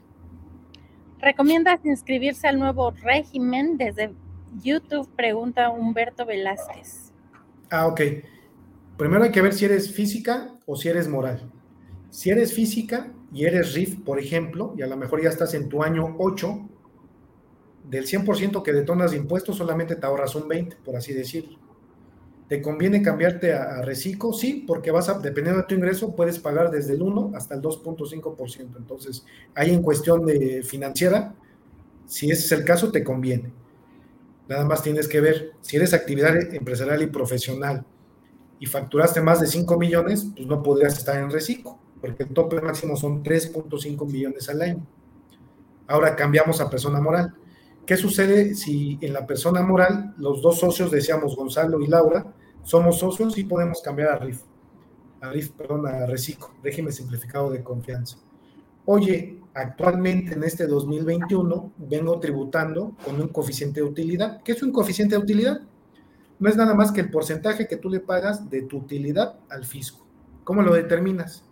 S1: ¿Recomiendas inscribirse al nuevo régimen? Desde YouTube pregunta Humberto Velázquez.
S3: Ah, ok. Primero hay que ver si eres física o si eres moral. Si eres física y eres RIF, por ejemplo, y a lo mejor ya estás en tu año 8, del 100% que detonas de impuestos, solamente te ahorras un 20, por así decirlo. ¿Te conviene cambiarte a, reciclo? Sí, porque vas a, dependiendo de tu ingreso, puedes pagar desde el 1 hasta el 2.5%. Entonces, ahí en cuestión de financiera, si ese es el caso, te conviene. Nada más tienes que ver, si eres actividad empresarial y profesional y facturaste más de 5 millones, pues no podrías estar en reciclo, porque el tope máximo son 3.5 millones al año. Ahora cambiamos a persona moral. ¿Qué sucede si en la persona moral los dos socios, decíamos Gonzalo y Laura, somos socios y podemos cambiar a RIF, a RIF, perdón, a RECICO, régimen simplificado de confianza. Oye, actualmente en este 2021 vengo tributando con un coeficiente de utilidad. ¿Qué es un coeficiente de utilidad? No es nada más que el porcentaje que tú le pagas de tu utilidad al fisco. ¿Cómo lo determinas?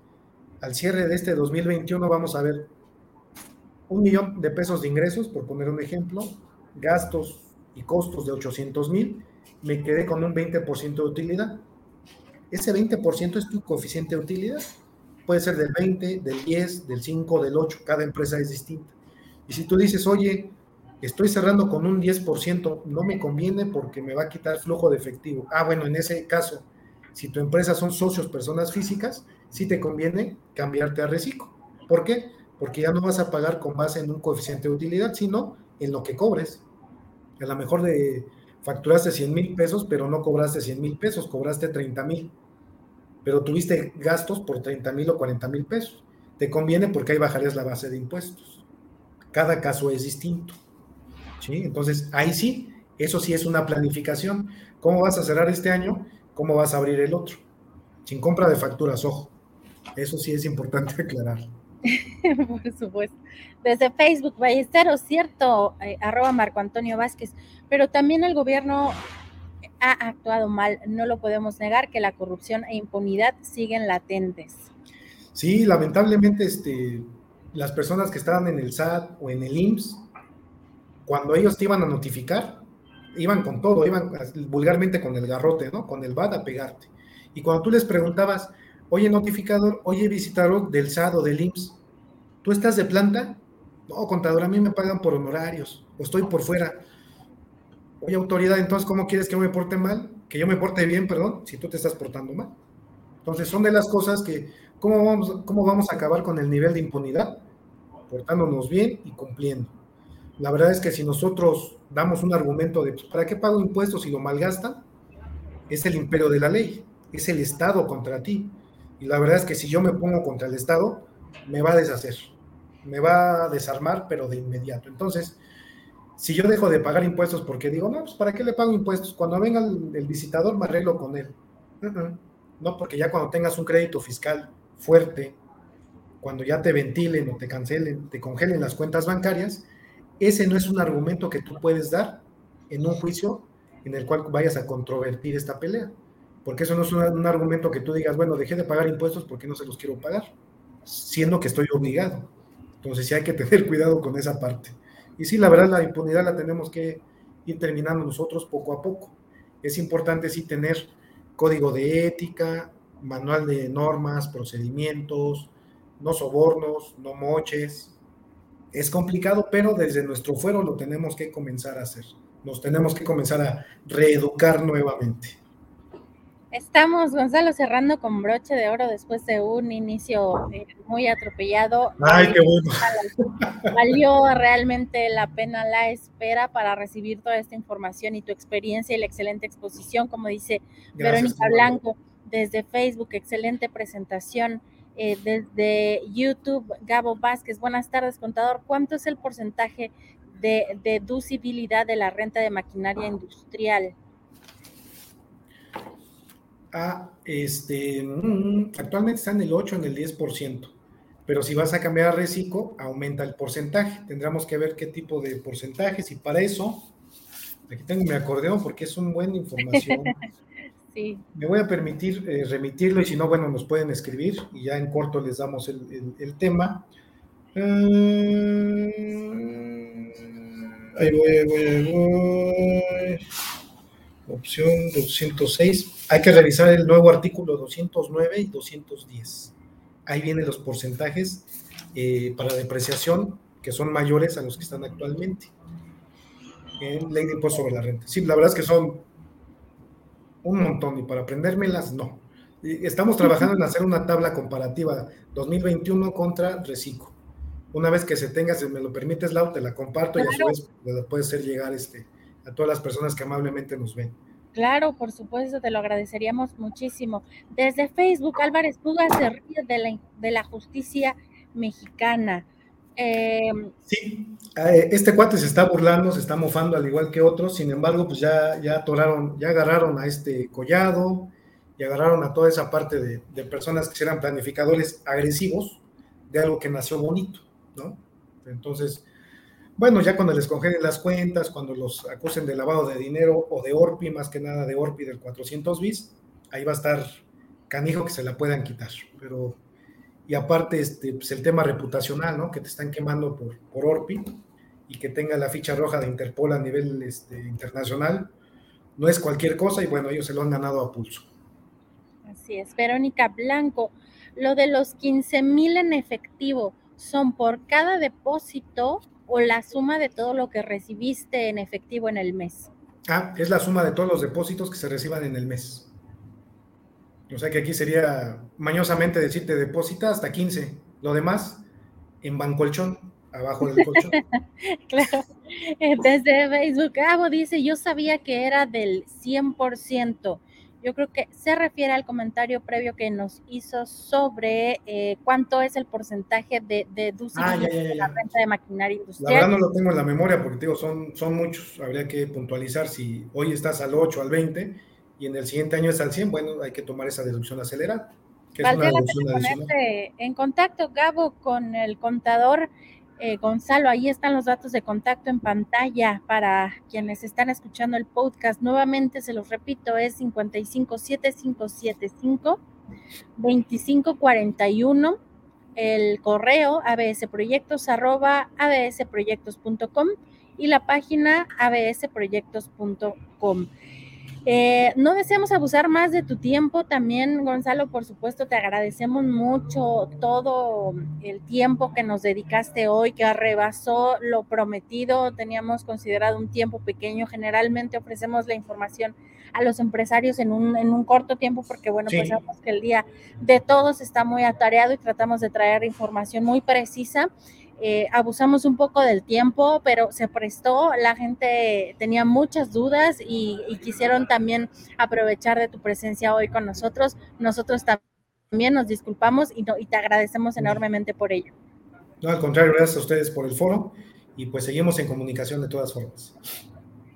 S3: Al cierre de este 2021 vamos a ver un millón de pesos de ingresos, por poner un ejemplo, gastos y costos de 800 mil me quedé con un 20% de utilidad. Ese 20% es tu coeficiente de utilidad. Puede ser del 20, del 10, del 5, del 8, cada empresa es distinta. Y si tú dices, oye, estoy cerrando con un 10%, no me conviene porque me va a quitar flujo de efectivo. Ah, bueno, en ese caso, si tu empresa son socios, personas físicas, sí te conviene cambiarte a reciclo. ¿Por qué? Porque ya no vas a pagar con base en un coeficiente de utilidad, sino en lo que cobres. A lo mejor de facturaste 100 mil pesos, pero no cobraste 100 mil pesos, cobraste 30 mil, pero tuviste gastos por 30 mil o 40 mil pesos. Te conviene porque ahí bajarías la base de impuestos. Cada caso es distinto. ¿sí? Entonces, ahí sí, eso sí es una planificación. ¿Cómo vas a cerrar este año? ¿Cómo vas a abrir el otro? Sin compra de facturas, ojo. Eso sí es importante aclarar.
S1: Por supuesto. Desde Facebook, Ballesteros, cierto, eh, arroba Marco Antonio Vázquez, pero también el gobierno ha actuado mal, no lo podemos negar, que la corrupción e impunidad siguen latentes.
S3: Sí, lamentablemente este, las personas que estaban en el SAT o en el IMSS, cuando ellos te iban a notificar, iban con todo, iban vulgarmente con el garrote, ¿no? Con el BAD a pegarte. Y cuando tú les preguntabas, oye notificador, oye visitador del SAT o del IMSS, ¿tú estás de planta? No, contador, a mí me pagan por honorarios, o estoy por fuera. Oye, autoridad, entonces, ¿cómo quieres que yo me porte mal? Que yo me porte bien, perdón, si tú te estás portando mal. Entonces, son de las cosas que, ¿cómo vamos, cómo vamos a acabar con el nivel de impunidad? Portándonos bien y cumpliendo. La verdad es que si nosotros damos un argumento de, pues, ¿para qué pago impuestos si lo malgastan? Es el imperio de la ley, es el Estado contra ti. Y la verdad es que si yo me pongo contra el Estado, me va a deshacer, me va a desarmar, pero de inmediato. Entonces, si yo dejo de pagar impuestos porque digo, no, pues ¿para qué le pago impuestos? Cuando venga el, visitador me arreglo con él. No, porque ya cuando tengas un crédito fiscal fuerte, cuando ya te ventilen o te cancelen, te congelen las cuentas bancarias, ese no es un argumento que tú puedes dar en un juicio en el cual vayas a controvertir esta pelea. Porque eso no es un, argumento que tú digas, bueno, dejé de pagar impuestos porque no se los quiero pagar, siendo que estoy obligado. Entonces sí hay que tener cuidado con esa parte. Y sí, la verdad, la impunidad la tenemos que ir terminando nosotros poco a poco. Es importante sí tener código de ética, manual de normas, procedimientos, no sobornos, no moches. Es complicado, pero desde nuestro fuero lo tenemos que comenzar a hacer. Nos tenemos que comenzar a reeducar nuevamente.
S1: Estamos, Gonzalo, cerrando con broche de oro después de un inicio eh, muy atropellado.
S3: Ay, qué bueno.
S1: Valió realmente la pena la espera para recibir toda esta información y tu experiencia y la excelente exposición, como dice Verónica Blanco, desde Facebook, excelente presentación. Eh, desde YouTube, Gabo Vázquez, buenas tardes, contador. ¿Cuánto es el porcentaje de deducibilidad de la renta de maquinaria industrial?
S3: A, este, mm, actualmente está en el 8, en el 10%, pero si vas a cambiar a reciclo, aumenta el porcentaje. Tendremos que ver qué tipo de porcentajes y para eso, aquí tengo mi acordeón porque es un buen información. sí. Me voy a permitir eh, remitirlo y si no, bueno, nos pueden escribir y ya en corto les damos el, el, tema. Mm, ahí voy, ahí voy, ahí voy. Opción 206. Hay que revisar el nuevo artículo 209 y 210. Ahí vienen los porcentajes eh, para depreciación que son mayores a los que están actualmente. en ley de impuesto sobre la renta. Sí, la verdad es que son un montón y para aprendérmelas, no. Estamos trabajando en hacer una tabla comparativa 2021 contra Reciclo. Una vez que se tenga, si me lo permites, Lau, te la comparto y a su vez puede hacer llegar este, a todas las personas que amablemente nos ven.
S1: Claro, por supuesto, te lo agradeceríamos muchísimo. Desde Facebook, Álvarez Puga se ríe de la, de la justicia mexicana.
S3: Em, sí, eh, este cuate se está burlando, se está mofando al igual que otros, sin embargo, pues ya, ya atoraron, ya agarraron a este collado y agarraron a toda esa parte de, de personas que eran planificadores agresivos de algo que nació bonito, ¿no? Entonces, bueno, ya cuando les congelen las cuentas, cuando los acusen de lavado de dinero o de ORPI, más que nada de ORPI del 400 bis, ahí va a estar canijo que se la puedan quitar. Pero, y aparte, este, pues el tema reputacional, ¿no? Que te están quemando por, por ORPI y que tenga la ficha roja de Interpol a nivel este, internacional, no es cualquier cosa y bueno, ellos se lo han ganado a pulso.
S1: Así es, Verónica Blanco, lo de los 15 mil en efectivo, ¿son por cada depósito o la suma de todo lo que recibiste en efectivo en el mes?
S3: Ah, es la suma de todos los depósitos que se reciban en el mes. O sea que aquí sería mañosamente decirte depósita hasta 15. Lo demás en bancolchón, abajo del colchón.
S1: claro. Desde Facebook, Gabo dice, yo sabía que era del 100%. Yo creo que se refiere al comentario previo que nos hizo sobre eh, cuánto es el porcentaje de, de
S3: ah,
S1: la renta de maquinaria industrial.
S3: La verdad no lo tengo en la memoria porque digo, son, son muchos. Habría que puntualizar si hoy estás al 8, al 20 y en el siguiente año es al 100, bueno, hay que tomar esa deducción acelerada.
S1: Que es una deducción en contacto, Gabo, con el contador eh, Gonzalo, ahí están los datos de contacto en pantalla para quienes están escuchando el podcast. Nuevamente se los repito, es 557575 2541 el correo absproyectos arroba absproyectos.com y la página absproyectos.com. Eh, no deseamos abusar más de tu tiempo. También, Gonzalo, por supuesto, te agradecemos mucho todo el tiempo que nos dedicaste hoy, que rebasó lo prometido. Teníamos considerado un tiempo pequeño. Generalmente ofrecemos la información a los empresarios en un, en un corto tiempo porque, bueno, pues sabemos que el día de todos está muy atareado y tratamos de traer información muy precisa. Eh, abusamos un poco del tiempo, pero se prestó, la gente tenía muchas dudas y, quisieron también aprovechar de tu presencia hoy con nosotros. Nosotros también nos disculpamos y, y te agradecemos enormemente por ello.
S3: No, al contrario, gracias a ustedes por el foro y pues seguimos en comunicación de todas formas.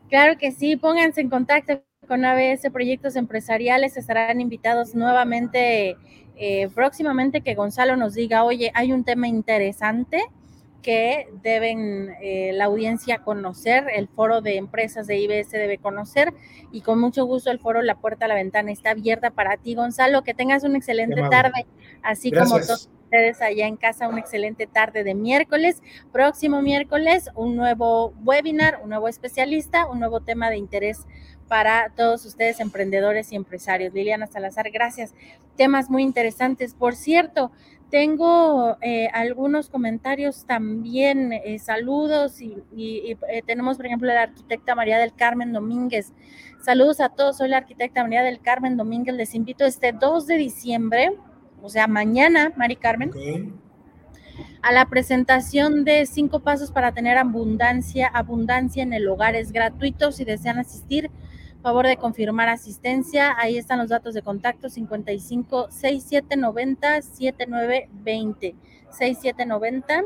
S1: Claro que sí, pónganse en contacto con ABS Proyectos Empresariales, estarán invitados nuevamente eh, próximamente que Gonzalo nos diga, oye, hay un tema interesante que deben eh, la audiencia conocer, el foro de empresas de IBS debe conocer y con mucho gusto el foro La Puerta a la Ventana está abierta para ti, Gonzalo, que tengas una excelente tarde, así como todos ustedes allá en casa, una excelente tarde de miércoles. Próximo miércoles, un nuevo webinar, un nuevo especialista, un nuevo tema de interés para todos ustedes emprendedores y empresarios. Liliana Salazar, gracias. Temas muy interesantes. Por cierto, tengo eh, algunos comentarios también, eh, saludos y, eh, tenemos, por ejemplo, la arquitecta María del Carmen Domínguez. Saludos a todos, soy la arquitecta María del Carmen Domínguez. Les invito este 2 de diciembre, o sea, mañana, Mari Carmen, a la presentación de cinco pasos para tener abundancia, abundancia en el hogar. Es gratuito si desean asistir favor de confirmar asistencia. Ahí están los datos de contacto 55 6790 7920 6790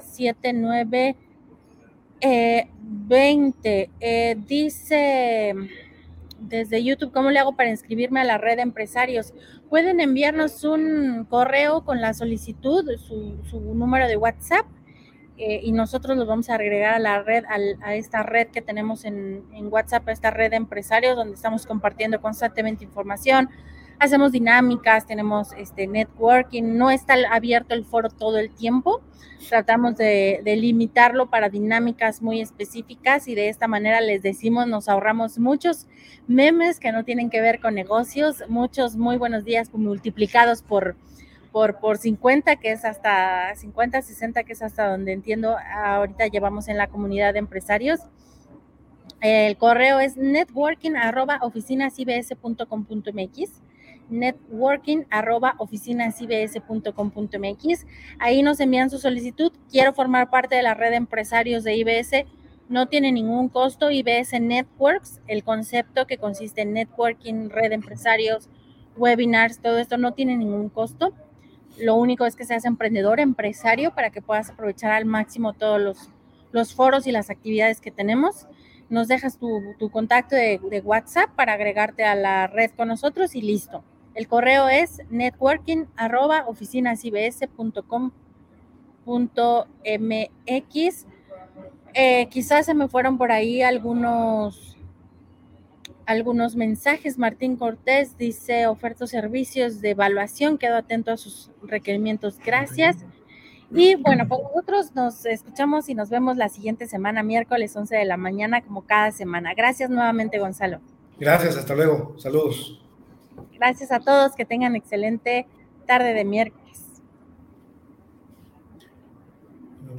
S1: 7920. dice desde YouTube, ¿cómo le hago para inscribirme a la red de empresarios? Pueden enviarnos un correo con la solicitud, su, su número de WhatsApp eh, y nosotros los vamos a agregar a la red, a esta red que tenemos en, en, WhatsApp, a esta red de empresarios, donde estamos compartiendo constantemente información, hacemos dinámicas, tenemos este networking, no está abierto el foro todo el tiempo, tratamos de, de limitarlo para dinámicas muy específicas y de esta manera les decimos, nos ahorramos muchos memes que no tienen que ver con negocios, muchos muy buenos días multiplicados por por, por 50, que es hasta 50, 60, que es hasta donde entiendo ahorita llevamos en la comunidad de empresarios. El correo es networking arroba oficinasibs.com.mx networking arroba oficinasibs.com.mx. Ahí nos envían su solicitud. Quiero formar parte de la red de empresarios de IBS. No tiene ningún costo. IBS Networks, el concepto que consiste en networking, red de empresarios, webinars, todo esto no tiene ningún costo. Lo único es que seas emprendedor, empresario, para que puedas aprovechar al máximo todos los, foros y las actividades que tenemos nos dejas tu, contacto de, WhatsApp para agregarte a la red con nosotros y listo. El correo es networking eh, quizás se me fueron por ahí algunos, algunos mensajes. Martín Cortés dice ofertos servicios de evaluación. Quedo atento a sus requerimientos. Gracias. Y bueno, pues nosotros nos escuchamos y nos vemos la siguiente semana, miércoles 11 de la mañana, como cada semana. Gracias nuevamente, Gonzalo.
S3: Gracias, hasta luego. Saludos.
S1: Gracias a todos, que tengan excelente tarde de miércoles.